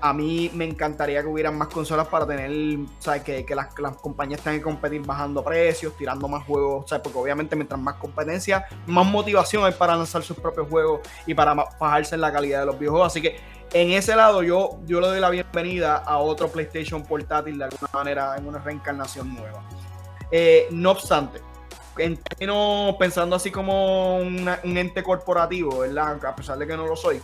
A mí me encantaría que hubieran más consolas para tener, o que, las, compañías tengan que competir bajando precios, tirando más juegos, o porque obviamente mientras más competencia, más motivación hay para lanzar sus propios juegos y para bajarse en la calidad de los videojuegos. Así que en ese lado yo, yo le doy la bienvenida a otro PlayStation portátil de alguna manera en una reencarnación nueva. Eh, no obstante, en términos, pensando así como un ente corporativo, ¿verdad? A pesar de que no lo soy,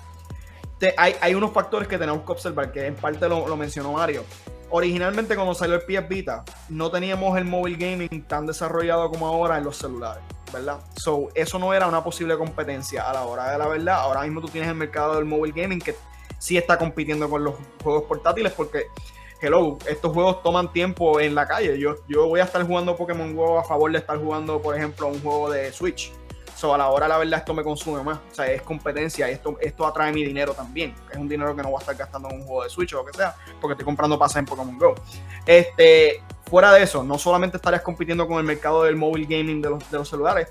hay, unos factores que tenemos que observar, que en parte lo, mencionó Mario. Originalmente cuando salió el PS Vita, no teníamos el mobile gaming tan desarrollado como ahora en los celulares, ¿verdad? So, eso no era una posible competencia a la hora de la verdad. Ahora mismo tú tienes el mercado del mobile gaming que sí está compitiendo con los juegos portátiles porque hello, estos juegos toman tiempo en la calle. Yo, yo voy a estar jugando Pokémon Go a favor de estar jugando, por ejemplo, un juego de Switch. So, a la hora, la verdad, esto me consume más. O sea, es competencia y esto, esto atrae mi dinero también. Es un dinero que no voy a estar gastando en un juego de Switch o lo que sea, porque estoy comprando pases en Pokémon Go. Este, fuera de eso, no solamente estarías compitiendo con el mercado del mobile gaming de los, de los celulares,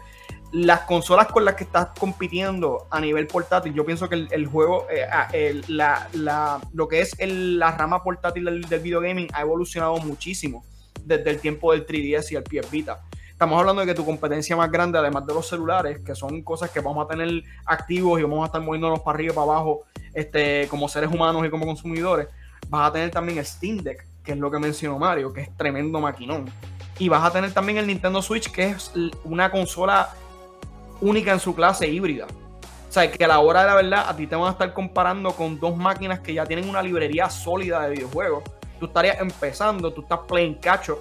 las consolas con las que estás compitiendo a nivel portátil, yo pienso que el, juego, eh, ah, la, lo que es la rama portátil del, del ha evolucionado muchísimo desde el tiempo del 3DS y el PS Vita. Estamos hablando de que tu competencia más grande, además de los celulares, que son cosas que vamos a tener activos y vamos a estar moviéndonos para arriba y para abajo este, como seres humanos y como consumidores, vas a tener también el Steam Deck, que es lo que mencionó Mario, que es tremendo maquinón Y vas a tener también el Nintendo Switch, que es una consola única en su clase híbrida. O sea, que a la hora de la verdad, a ti te van a estar comparando con dos máquinas que ya tienen una librería sólida de videojuegos. Tú estarías empezando, tú estás playing cacho.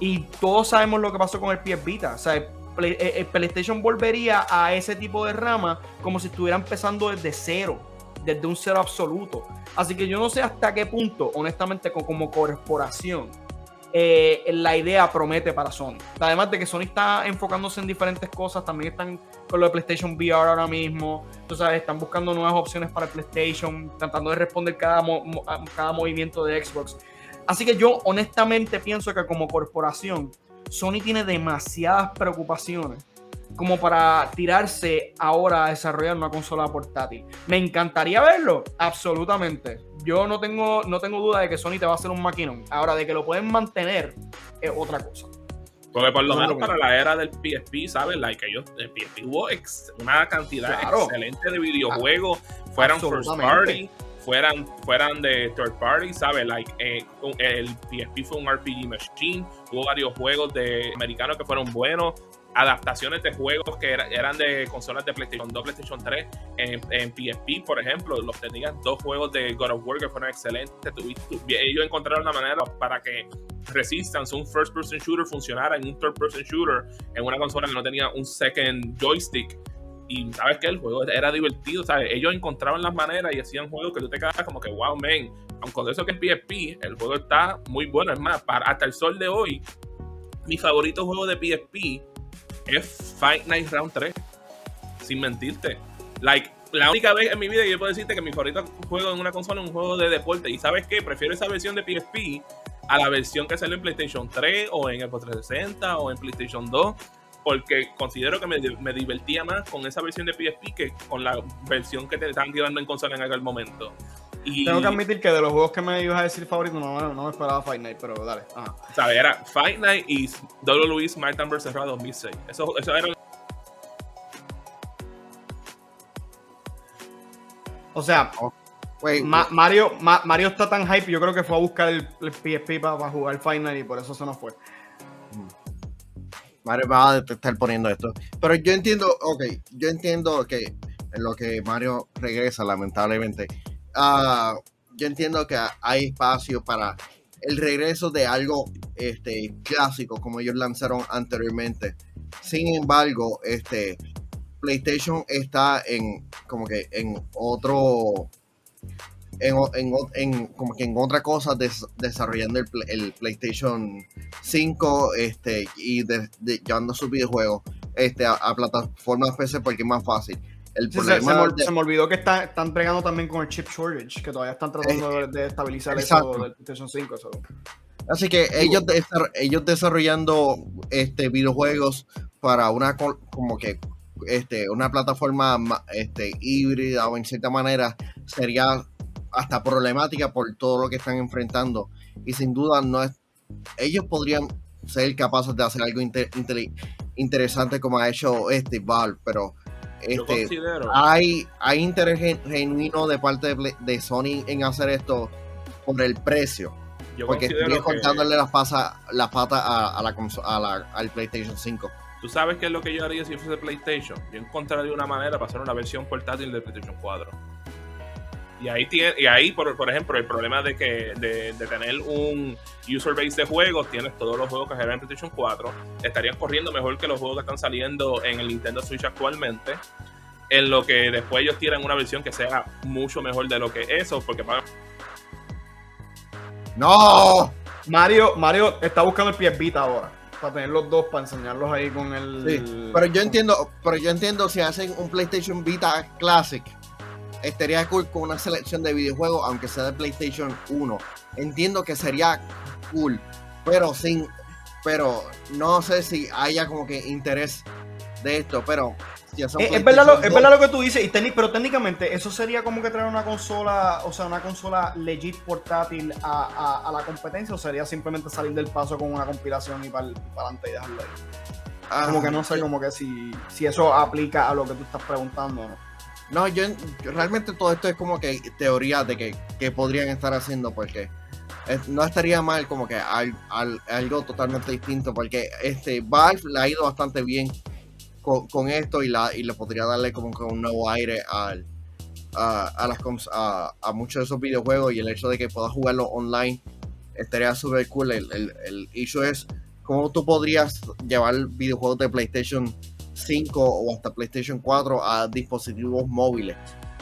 Y todos sabemos lo que pasó con el PS Vita. O sea, el, PlayStation volvería a ese tipo de rama como si estuviera empezando desde cero, desde un cero absoluto. Así que yo no sé hasta qué punto, honestamente, como corporación, eh, la idea promete para Sony. Además de que Sony está enfocándose en diferentes cosas, también están con lo de PlayStation VR ahora mismo. Tú sabes, están buscando nuevas opciones para PlayStation, tratando de responder cada, cada movimiento de Xbox. Así que yo honestamente pienso que como corporación, Sony tiene demasiadas preocupaciones como para tirarse ahora a desarrollar una consola portátil. ¿Me encantaría verlo? Absolutamente. Yo no tengo, no tengo duda de que Sony te va a hacer un maquinón. Ahora, de que lo pueden mantener, es otra cosa. Porque por lo menos para la era del PSP, ¿sabes? Like, ellos, el PSP hubo una cantidad excelente de videojuegos, fueran first party, fueran, fueran de third party, ¿sabes? Like, eh, el PSP fue un RPG machine, hubo varios juegos de americanos que fueron buenos, adaptaciones de juegos que eran de consolas de PlayStation 2, PlayStation 3, en, en, PSP, por ejemplo, los tenían dos juegos de God of War que fueron excelentes. ellos encontraron una manera para que Resistance, un first person shooter, funcionara en un third person shooter en una consola que no tenía un second joystick. Y sabes que el juego era divertido. Ellos encontraban las maneras y hacían juegos que tú te quedas como que, wow, man. Aunque eso que es PSP, el juego está muy bueno. Es más, para, hasta el sol de hoy, mi favorito juego de PSP es Fight Night Round 3. Sin mentirte. Like, la única vez en mi vida que yo puedo decirte que mi favorito juego en una consola es un juego de deporte. Y sabes qué? Prefiero esa versión de PSP a la versión que salió en PlayStation 3 o en Xbox 360 o en PlayStation 2. Porque considero que me, divertía más con esa versión de PSP que con la versión que te estaban quedando en consola en aquel momento. Tengo que admitir que de los juegos que me ibas a decir favorito, no, no me esperaba Fight Night, pero dale. ¿Sabes? Era Fight Night y WWE SmackDown vs. Raw 2006. Eso, eso era. O sea, oh, Mario, Mario está tan hype, yo creo que fue a buscar el, PSP para, jugar Fight Night y por eso se nos fue. Mario va a estar poniendo esto. Pero yo entiendo, ok, yo entiendo que en lo que Mario regresa, lamentablemente, Ah, yo entiendo que hay espacio para el regreso de algo este, clásico como ellos lanzaron anteriormente. Sin embargo, este PlayStation está en como que en otro en, como que en otra cosa desarrollando el, PlayStation 5 este y llevando sus videojuegos este a, a plataformas PC porque es más fácil se, me, olvidó que están entregando también con el chip shortage, que todavía están tratando de, estabilizar eso del PlayStation 5. Así que ellos, ellos desarrollando este videojuegos para una como que este, una plataforma este, híbrida o en cierta manera sería hasta problemática por todo lo que están enfrentando. Y sin duda no es. Ellos podrían ser capaces de hacer algo interesante como ha hecho este Valve, pero este, hay, hay interés genuino de parte de, Sony en hacer esto por el precio. porque estoy contándole las, las patas a, la, al PlayStation 5. ¿Tú sabes qué es lo que yo haría si fuese PlayStation? Yo encontraría una manera para hacer una versión portátil de PlayStation 4. Y ahí, tiene, y ahí por, por ejemplo, el problema de que de, tener un user base de juegos, tienes todos los juegos que se en PlayStation 4, estarían corriendo mejor que los juegos que están saliendo en el Nintendo Switch actualmente. En lo que después ellos tiran una versión que sea mucho mejor de lo que eso, porque para... ¡No! Mario, Mario está buscando el PS Vita ahora para tener los dos, para enseñarlos ahí con el... Sí, pero yo entiendo, pero yo entiendo si hacen un PlayStation Vita Classic estaría cool con una selección de videojuegos, aunque sea de PlayStation 1. Entiendo que sería cool, pero sin, pero no sé si haya como que interés de esto, pero es, verdad lo, es, verdad lo, que tú dices, y pero técnicamente eso sería como que traer una consola, o sea, una consola legit portátil a, a, la competencia, o sería simplemente salir del paso con una compilación y para adelante y dejarlo ahí. como que no sé, como que si, si eso aplica a lo que tú estás preguntando, ¿no? No, yo, realmente todo esto es como que teoría de que, podrían estar haciendo porque no estaría mal como que algo totalmente distinto, porque este Valve le ha ido bastante bien con, esto y, la, y le podría darle como que un nuevo aire al, a, las, a, a, muchos de esos videojuegos y el hecho de que puedas jugarlo online estaría súper cool. El, el, el issue es cómo tú podrías llevar videojuegos de PlayStation 5 o hasta PlayStation 4 a dispositivos móviles.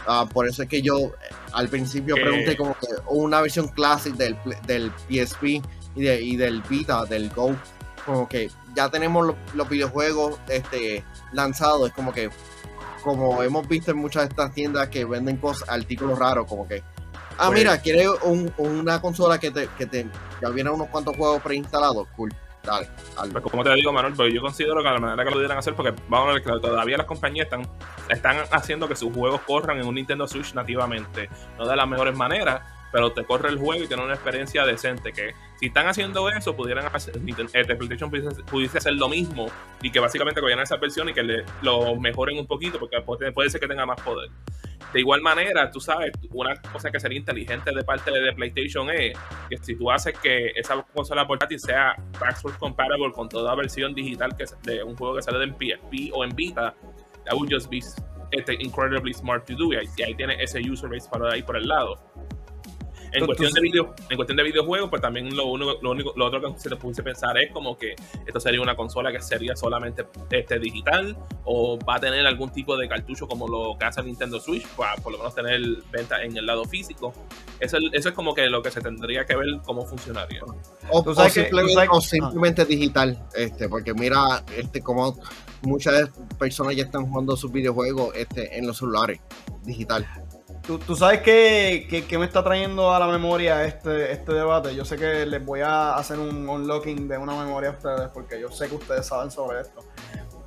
Ah, por eso es que yo al principio pregunté como que una versión clásica del, del PSP y, y, del Vita, del Go, como que ya tenemos los, videojuegos este, lanzados, es como que como hemos visto en muchas de estas tiendas que venden cosas, artículos raros, como que ah, mira, quieres una consola que te, que te ya viene unos cuantos juegos preinstalados, cool. Dale, pues como te digo, Manuel, pues yo considero que la manera que lo pudieran hacer, porque vamos a ver que todavía las compañías están, están haciendo que sus juegos corran en un Nintendo Switch nativamente, no de las mejores maneras, pero te corre el juego y tiene una experiencia decente. Que si están haciendo eso, pudieran hacer, este PlayStation pudiese, hacer lo mismo y que básicamente cogieran esa versión y que le, lo mejoren un poquito, porque puede ser que tenga más poder. De igual manera, tú sabes, una cosa que sería inteligente de parte de PlayStation es que si tú haces que esa consola portátil sea backwards compatible con toda versión digital de un juego que sale en PSP o en Vita, that would just be este, incredibly smart to do. Y ahí, y ahí tiene ese user base para ahí por el lado. En cuestión, de video, en cuestión de videojuegos, pues también lo, uno, lo, único, lo otro que se te pudiese pensar es como que esto sería una consola que sería solamente este, digital o va a tener algún tipo de cartucho como lo que hace Nintendo Switch, para por lo menos tener venta en el lado físico. Eso, eso es como que lo que se tendría que ver cómo funcionaría. O, simplemente, digital, este, porque mira, este, como muchas personas ya están jugando sus videojuegos este, en los celulares, digital. Tú, sabes que, me está trayendo a la memoria este, este debate. Yo sé que les voy a hacer un unlocking de una memoria a ustedes porque yo sé que ustedes saben sobre esto.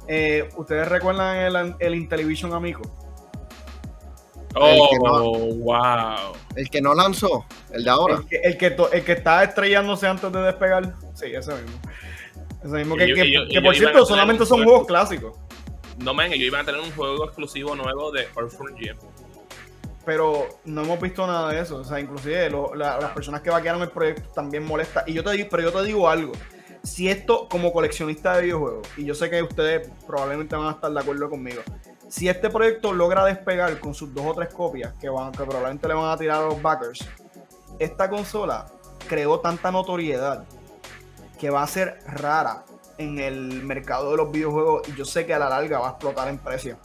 Eh, ¿Ustedes recuerdan el, el Intellivision Amico? Oh, wow. El que no lanzó, el de ahora. El que, el que, está estrellándose antes de despegar. Sí, ese mismo. Ese mismo. Que, por cierto, solamente son juegos clásicos. No, men, ellos iban a tener un juego exclusivo nuevo de Earthworm Jim pero no hemos visto nada de eso. O sea, inclusive las personas que vaquearon el proyecto también molesta. Y yo te digo, pero yo te digo algo. Si esto, como coleccionista de videojuegos, y yo sé que ustedes probablemente van a estar de acuerdo conmigo, si este proyecto logra despegar con sus dos o tres copias que, que probablemente le van a tirar a los backers, esta consola creó tanta notoriedad que va a ser rara en el mercado de los videojuegos y yo sé que a la larga va a explotar en precio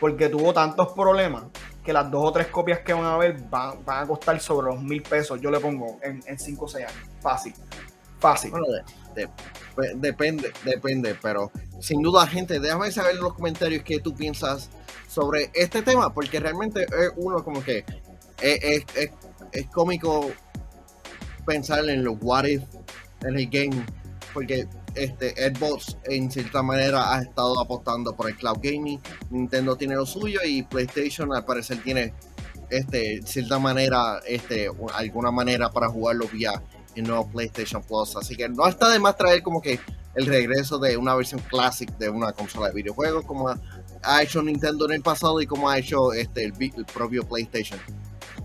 porque tuvo tantos problemas que las dos o tres copias que van a ver van, a costar sobre los mil pesos. Yo le pongo en 5 o 6 años. Fácil. Fácil. depende, depende, pero sin duda, gente, déjame saber en los comentarios qué tú piensas sobre este tema, porque realmente es uno como que es, es cómico pensar en los what if en el game, porque este, Xbox en cierta manera ha estado apostando por el cloud gaming. Nintendo tiene lo suyo y PlayStation al parecer tiene este, cierta manera, este, alguna manera para jugarlo vía el nuevo PlayStation Plus. Así que no está de más traer como que el regreso de una versión clásica de una consola de videojuegos como ha hecho Nintendo en el pasado y como ha hecho este, el, el propio PlayStation.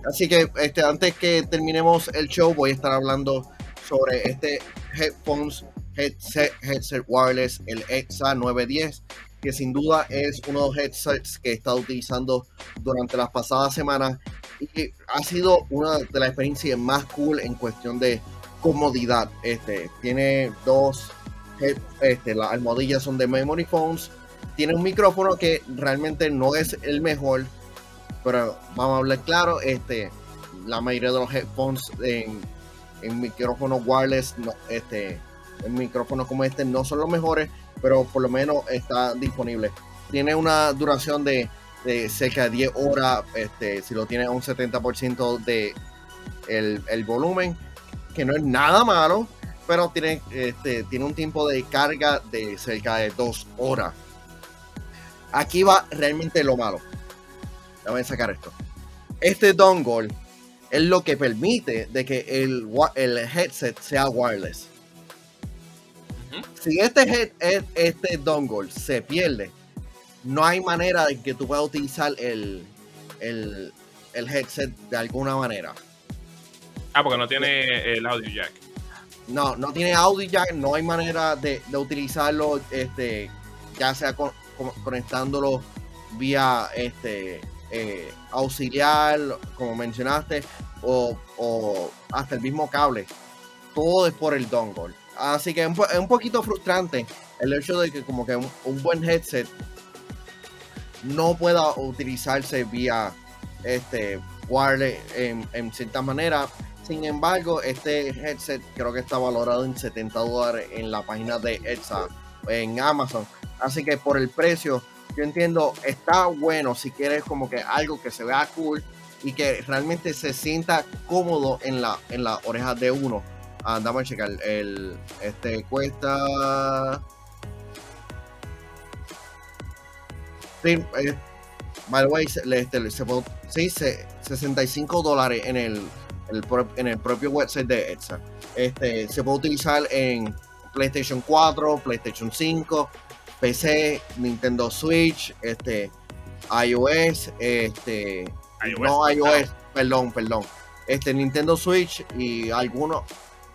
Así que este, antes que terminemos el show voy a estar hablando sobre este headphones headset, headset wireless, el EXA 910, que sin duda es uno de los headsets que he estado utilizando durante las pasadas semanas y ha sido una de las experiencias más cool en cuestión de comodidad. Este, tiene dos, este, las almohadillas son de memory phones, tiene un micrófono que realmente no es el mejor, pero vamos a hablar claro, este, la mayoría de los headphones en, en micrófono wireless, no, este, micrófonos como este no son los mejores, pero por lo menos está disponible. Tiene una duración de, cerca de 10 horas, este, si lo tiene a un 70% de el, volumen, que no es nada malo, pero tiene, este, tiene un tiempo de carga de cerca de 2 horas. Aquí va realmente lo malo. A sacar esto. Este dongle es lo que permite de que el, el headset sea wireless si este, este dongle se pierde, no hay manera de que tú puedas utilizar el, el, headset de alguna manera. Ah, porque no tiene el audio jack. No, no tiene audio jack, no hay manera de, utilizarlo, este, ya sea conectándolo vía este eh, auxiliar, como mencionaste, o, hasta el mismo cable. Todo es por el dongle. Así que es un, poquito frustrante el hecho de que como que un, buen headset no pueda utilizarse vía este wireless en, cierta manera sin embargo, este headset creo que está valorado en 70 dólares en la página de ETSA en Amazon. Así que por el precio, yo entiendo, está bueno si quieres como que algo que se vea cool y que realmente se sienta cómodo en la, en la oreja de uno. Ah, a checar. El, este cuesta. Sí, eh, by the way, este, se, sí, 65 dólares en el en el propio website de ETSA. Este, se puede utilizar en PlayStation 4, PlayStation 5, PC, Nintendo Switch, este, iOS, este, no iOS, perdón, perdón, este, Nintendo Switch y algunos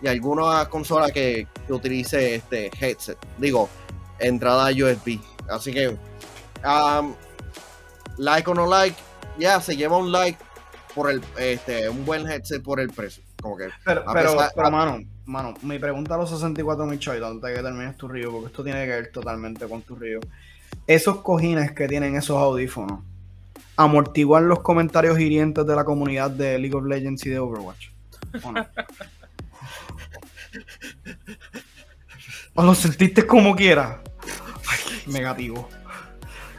y alguna consola que, que, utilice este headset, digo, entrada USB. Así que, um, like o no like, ya se lleva un like por el este un buen headset por el precio. Como que, pero, pero, mano, mano, mi pregunta a los 64 mil choy, antes de que termines tu río, porque esto tiene que ver totalmente con tu río. Esos cojines que tienen esos audífonos, amortiguan los comentarios hirientes de la comunidad de League of Legends y de Overwatch. ¿O, lo sentiste como quiera? negativo.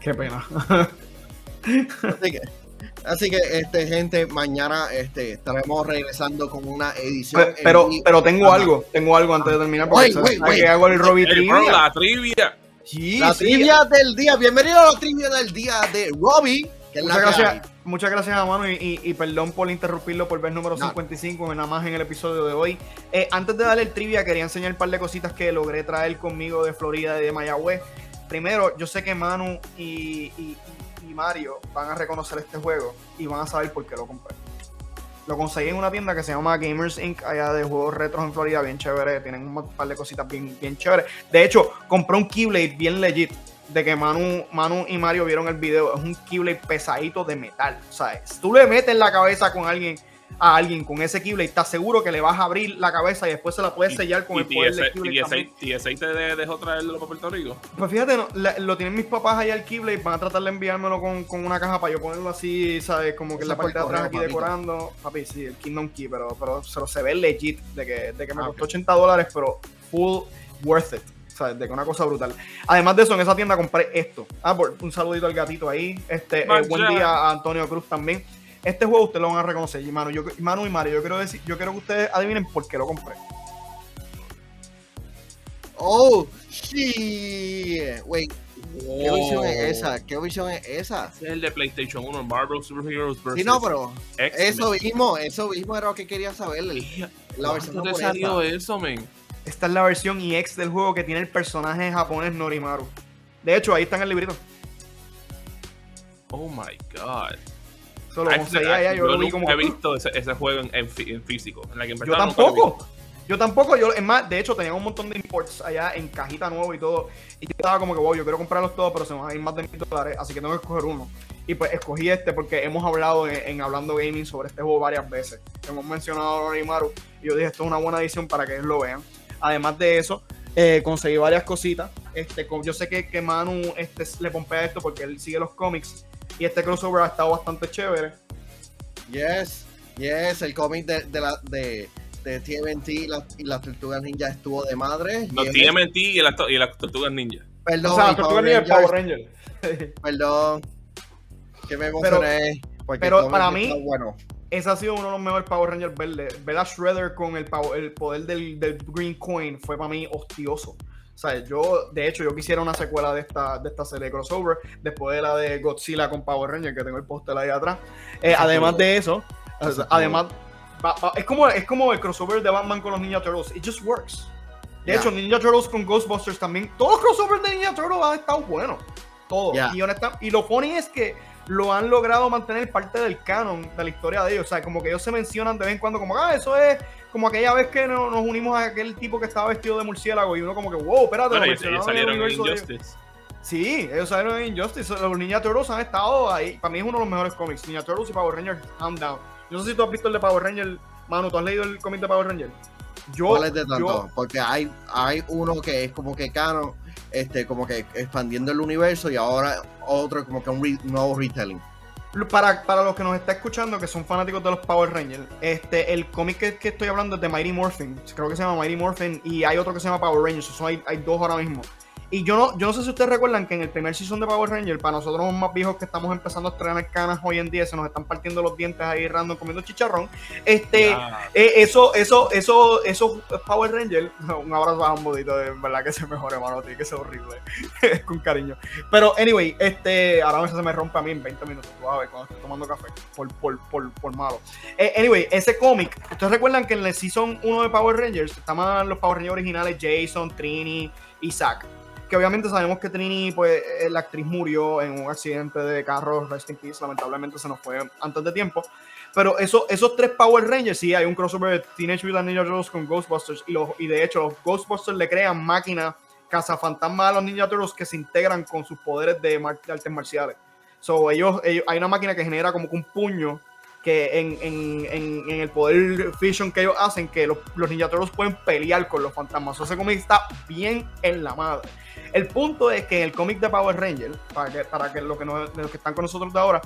Qué pena. Así que, Así que, este, gente, mañana este, estaremos regresando con una edición. Pero, pero, tengo algo, tengo algo antes de terminar. Porque que hago el Robbie trivia. la trivia. la trivia del día. Bienvenido a la trivia del día de Robbie. Muchas gracias, muchas gracias a Manu y, perdón por interrumpirlo por ver número 55 nada más en el episodio de hoy. Eh, antes de darle el trivia, quería enseñar un par de cositas que logré traer conmigo de Florida y de Mayagüez. Primero, yo sé que Manu y Mario van a reconocer este juego y van a saber por qué lo compré. Lo conseguí en una tienda que se llama Gamers Inc. allá de juegos retros en Florida, bien chévere. Tienen un par de cositas bien, bien chéveres. De hecho, compré un Keyblade bien legit. De que Manu, Manu y Mario vieron el video. Es un Keyblade pesadito de metal. O sea, si tú le metes la cabeza con alguien a alguien con ese Keyblade, estás seguro que le vas a abrir la cabeza y después se la puedes sellar con el poder de Keyblade. ¿Y ese te dejó traerlo para Puerto Rico? Pues fíjate, lo tienen mis papás allá el Keyblade, van a tratar de enviármelo con, con una caja para yo ponerlo así, ¿sabes? Como que en la parte de atrás aquí decorando. Papi, sí, el Kingdom Key, pero, pero se, lo, se ve legit de que, de que me ah, costó 80 dólares, pero full worth it. ¿Sabes? De que una cosa brutal. Además de eso, en esa tienda compré esto. Ah, por, un saludito al gatito ahí. Este, eh, buen día a Antonio Cruz también. Este juego ustedes lo van a reconocer. Y Manu, yo, Manu y Mario, yo quiero decir, yo quiero que ustedes adivinen por qué lo compré. Oh, sí. Wait. ¿Qué versión es esa? ¿Qué versión es esa? Es el de PlayStation 1, Marvel Super Heroes vs. Sí, no, pero eso mismo, eso mismo era lo que quería saber. La versión te salió eso, men? Esta es la versión EX del juego que tiene el personaje japonés Norimaru. De hecho, ahí está en el librito. Oh my god. Solo yo, lo como... he visto ese, juego en, físico. yo tampoco. Yo tampoco, yo, es más, de hecho tenía un montón de imports allá en cajita nueva y todo. Y yo estaba como que, wow, yo quiero comprarlos todos, pero se me van a ir más de mil dólares, así que tengo que escoger uno. Y pues escogí este porque hemos hablado en, Hablando Gaming sobre este juego varias veces. Hemos mencionado a Norimaru y yo dije, esto es una buena edición para que ellos lo vean. Además de eso, eh, conseguí varias cositas. Este, yo sé que, que Manu este, le pompea esto porque él sigue los cómics y este crossover ha estado bastante chévere. Yes, yes, el cómic de, de, la, de, de TMNT y, las Tortugas Ninja estuvo de madre. No, TMNT y, las, y las Tortugas Ninja. Perdón, o sea, las Tortugas Ninja y Power Ranger. Perdón, que me emocioné. Pero, pero para mí, bueno. Ese ha sido uno de los mejores Power Rangers verdes. Ver a Shredder con el, el poder del, del Green Coin fue para mí hostioso. O sea, yo, de hecho, yo quisiera una secuela de esta, de esta serie de crossover, después de la de Godzilla con Power Ranger, que tengo el póster ahí atrás. Eh, además de eso, además, es, como, es como el crossover de Batman con los Ninja Turtles. It just works. De hecho, Ninja Turtles con Ghostbusters también. Todos los crossovers de Ninja Turtles han estado buenos. Todos. Y, y lo funny es que lo han logrado mantener parte del canon de la historia de ellos. O sea, como que ellos se mencionan de vez en cuando, como, ah, eso es como aquella vez que nos, unimos a aquel tipo que estaba vestido de murciélago y uno como que, wow, espérate, ellos salieron en Injustice. Sí, ellos salieron en Injustice. Los Ninja Turtles han estado ahí. Para mí es uno de los mejores cómics. Ninja Turtles y Power Rangers, hand down. Yo no sé si tú has visto el de Power Ranger. Manu, ¿tú has leído el cómic de Power Ranger? Yo, ¿Cuál es de tanto? Porque hay, hay uno que es como que canon, este, como que expandiendo el universo y ahora otro como que un nuevo retelling. Para, para, los que nos está escuchando, que son fanáticos de los Power Rangers, este, el cómic que, estoy hablando es de Mighty Morphin. Creo que se llama Mighty Morphin y hay otro que se llama Power Rangers. Son, hay, hay dos ahora mismo. Y yo no, yo no sé si ustedes recuerdan que en el primer season de Power Ranger, para nosotros los más viejos que estamos empezando a estrenar canas hoy en día, se nos están partiendo los dientes ahí random comiendo chicharrón. Este, eh, eso, eso, eso, eso Power Ranger, un abrazo a un bodito, de verdad que se mejore, mano, tiene que ser horrible. Con cariño. Pero, anyway, este, ahora se me rompe a mí en 20 minutos, tú a ver, cuando estoy tomando café, por, por, por, por malo. Eh, anyway, ese cómic, ustedes recuerdan que en el season 1 de Power Rangers estaban los Power Rangers originales, Jason, Trini y Zack obviamente sabemos que Trini, pues eh, la actriz murió en un accidente de carro, rest in peace, lamentablemente se nos fue antes de tiempo. Pero eso, esos tres Power Rangers, sí, hay un crossover de Teenage Mutant Ninja Turtles con Ghostbusters y, los, de hecho los Ghostbusters le crean máquinas cazafantasmas a los Ninja Turtles que se integran con sus poderes de, artes marciales. So, ellos, hay una máquina que genera como que un puño que en, en, en, en, el poder Fission que ellos hacen, que los, los Ninja Turtles pueden pelear con los fantasmas. Ese cómic está bien en la madre. El punto es que en el cómic de Power Ranger, para que, para que, los, que los que están con nosotros de ahora,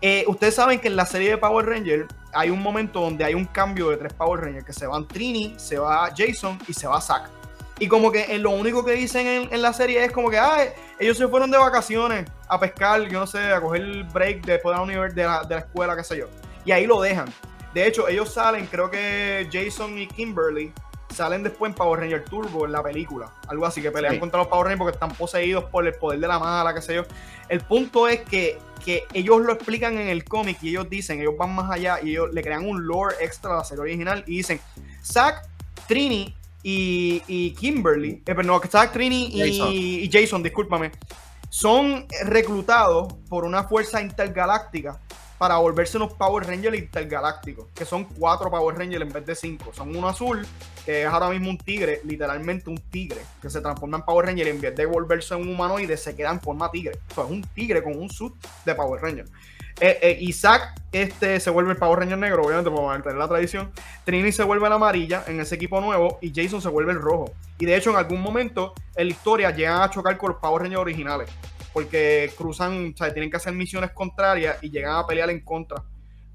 eh, ustedes saben que en la serie de Power Ranger hay un momento donde hay un cambio de tres Power Rangers, que se van Trini, se va Jason y se va Zack. Y como que lo único que dicen en, la serie es como que, ah, ellos se fueron de vacaciones a pescar, yo no sé, a coger el break después de la, de la, de la escuela, qué sé yo. Y ahí lo dejan. De hecho, ellos salen, creo que Jason y Kimberly salen después en Power Ranger Turbo en la película. Algo así, que pelean contra los Power Rangers porque están poseídos por el poder de la mala, qué sé yo. El punto es que, que ellos lo explican en el cómic y ellos dicen, ellos van más allá y ellos le crean un lore extra a la serie original y dicen, Zack, Trini y, y Kimberly, eh, perdón, Zack, Trini y, y Jason, discúlpame, son reclutados por una fuerza intergaláctica para volverse unos Power Rangers intergalácticos, que son cuatro Power Rangers en vez de cinco. Son uno azul, que es ahora mismo un tigre, literalmente un tigre, que se transforma en Power Ranger y en vez de volverse un humanoide se queda en forma tigre. Es un tigre con un suit de Power Ranger. Eh, eh, Isaac este, se vuelve el Power Ranger negro, obviamente por mantener la tradición. Trini se vuelve la amarilla en ese equipo nuevo y Jason se vuelve el rojo. Y de hecho, en algún momento en la historia llegan a chocar con los Power Rangers originales porque cruzan, sea, tienen que hacer misiones contrarias y llegan a pelear en contra.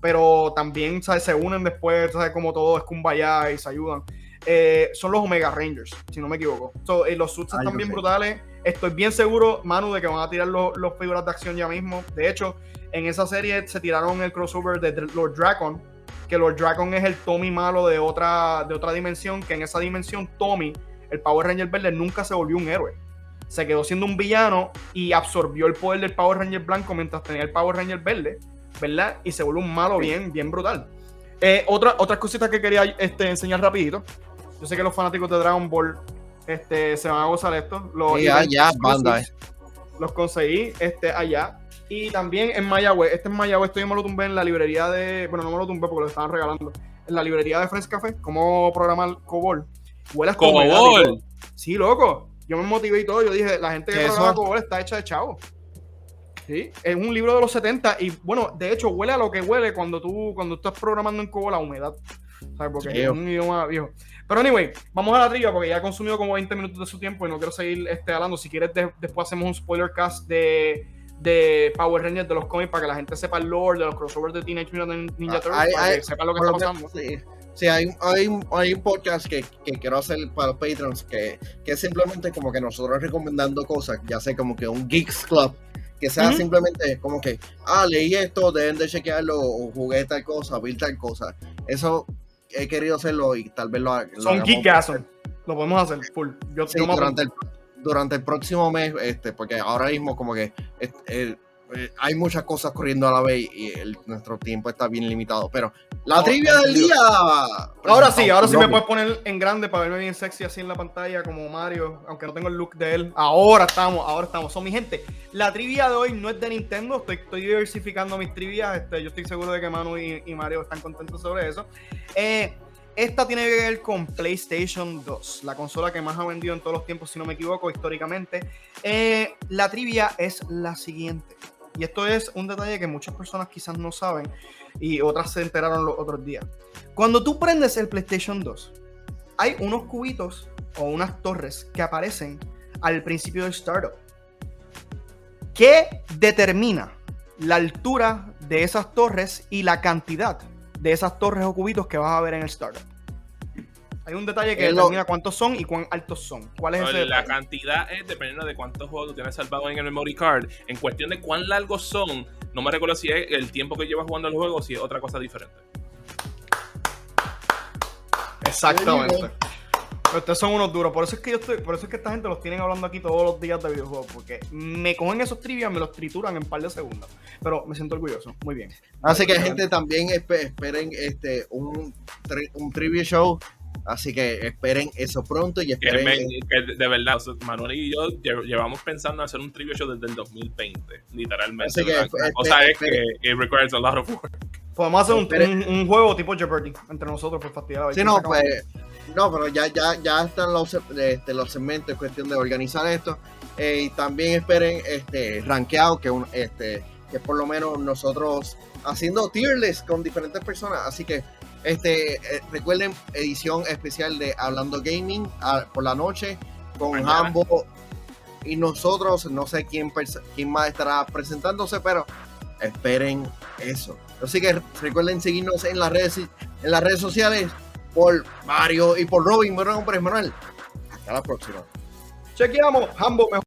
Pero también ¿sabes? se unen después, ¿sabes? como todo es kumbaya y se ayudan. Eh, son los Omega Rangers, si no me equivoco. Eh, los suits están bien brutales. Estoy bien seguro, Manu, de que van a tirar los, figuras de acción ya mismo. De hecho, en esa serie se tiraron el crossover de Lord Dragon, que Lord Dragon es el Tommy malo de otra, de otra dimensión, que en esa dimensión Tommy, el Power Ranger verde, nunca se volvió un héroe se quedó siendo un villano y absorbió el poder del Power Ranger blanco mientras tenía el Power Ranger verde, ¿verdad? Y se vuelve un malo bien, bien brutal. Eh, otra, otras cositas que quería este, enseñar rapidito. Yo sé que los fanáticos de Dragon Ball este, se van a gozar esto. Los, banda, eh. Los conseguí este, allá. Y también en Mayagüez. Este es Mayagüez. Esto yo me lo tumbé en la librería de... Bueno, no me lo tumbé porque lo estaban regalando. En la librería de Friends Café. ¿Cómo programar Cobol? Huele Cobol. Sí, loco yo me motivé y todo. Yo dije, la gente que programa Cobol está hecha de chavo. Sí, es un libro de los 70 y bueno, de hecho huele a lo que huele cuando tú cuando estás programando en Cobol la humedad. ¿Sabes? Porque es un idioma viejo. Pero anyway, vamos a la trivia porque ya he consumido como 20 minutos de su tiempo y no quiero seguir este, hablando. Si quieres, después hacemos un spoiler cast de, de Power Rangers de los cómics para que la gente sepa el lore de los crossovers de Teenage Mutant Ninja ah, Turtles, para que sepa lo que está pasando. Sí. Sí, hay, hay, hay, un podcast que, que, quiero hacer para los patrons que, que, es simplemente como que nosotros recomendando cosas, ya sé como que un Geeks Club, que sea simplemente como que, ah, leí esto, deben de chequearlo, o jugué tal cosa, vi tal cosa. Eso he querido hacerlo y tal vez lo, lo Son geekazos, lo podemos hacer full. Yo, durante, el, durante el próximo mes, este, porque ahora mismo como que... Este, eh, hay muchas cosas corriendo a la vez y nuestro tiempo está bien limitado. Pero la trivia del día. Ahora sí, ahora sí me puedes poner en grande para verme bien sexy así en la pantalla como Mario, aunque no tengo el look de él. Ahora estamos, ahora estamos. Son mi gente. La trivia de hoy no es de Nintendo, estoy, diversificando mis trivias. Este, yo estoy seguro de que Manu y, y Mario están contentos sobre eso. Eh, esta tiene que ver con PlayStation 2, la consola que más ha vendido en todos los tiempos, si no me equivoco, históricamente. Eh, la trivia es la siguiente. Y esto es un detalle que muchas personas quizás no saben y otras se enteraron los otros días. Cuando tú prendes el PlayStation 2, hay unos cubitos o unas torres que aparecen al principio del startup. ¿Qué determina la altura de esas torres y la cantidad de esas torres o cubitos que vas a ver en el startup. Hay un detalle que determina cuántos son y cuán altos son. ¿Cuál es ese La cantidad es dependiendo de cuántos juegos tienes salvado en el memory card. En cuestión de cuán largos son, no me recuerdo si es el tiempo que llevas jugando el juego o si es otra cosa diferente. Exactamente. ustedes son unos duros. Por eso es que yo estoy, por eso es que esta gente los tienen hablando aquí todos los días de videojuegos. Porque me cogen esos trivias, me los trituran en un par de segundos. Pero me siento orgulloso. Muy bien. Así que gente también esperen este un, un trivia show Así que esperen eso pronto y esperen. de verdad, Manuel y yo llevamos pensando en hacer un trivia show desde el 2020, literalmente. Así que, la cosa es que it requires a lot of work. Podemos hacer un, un, juego tipo Jeopardy entre nosotros por fastidiar. Sí, no, pues, no, pero ya, ya, ya están los, este, los segmentos, es cuestión de organizar esto. Eh, y también esperen este rankeado, que, un, este, que por lo menos nosotros haciendo tier list con diferentes personas. Así que este, eh, recuerden, edición especial de Hablando Gaming ah, por la noche con Hambo y nosotros. No sé quién, quién más estará presentándose, pero esperen eso. Así que recuerden seguirnos en las redes, en las redes sociales por Mario y por Robin. Bueno, nombre Manuel. Hasta la próxima. Chequeamos, Hambo mejor.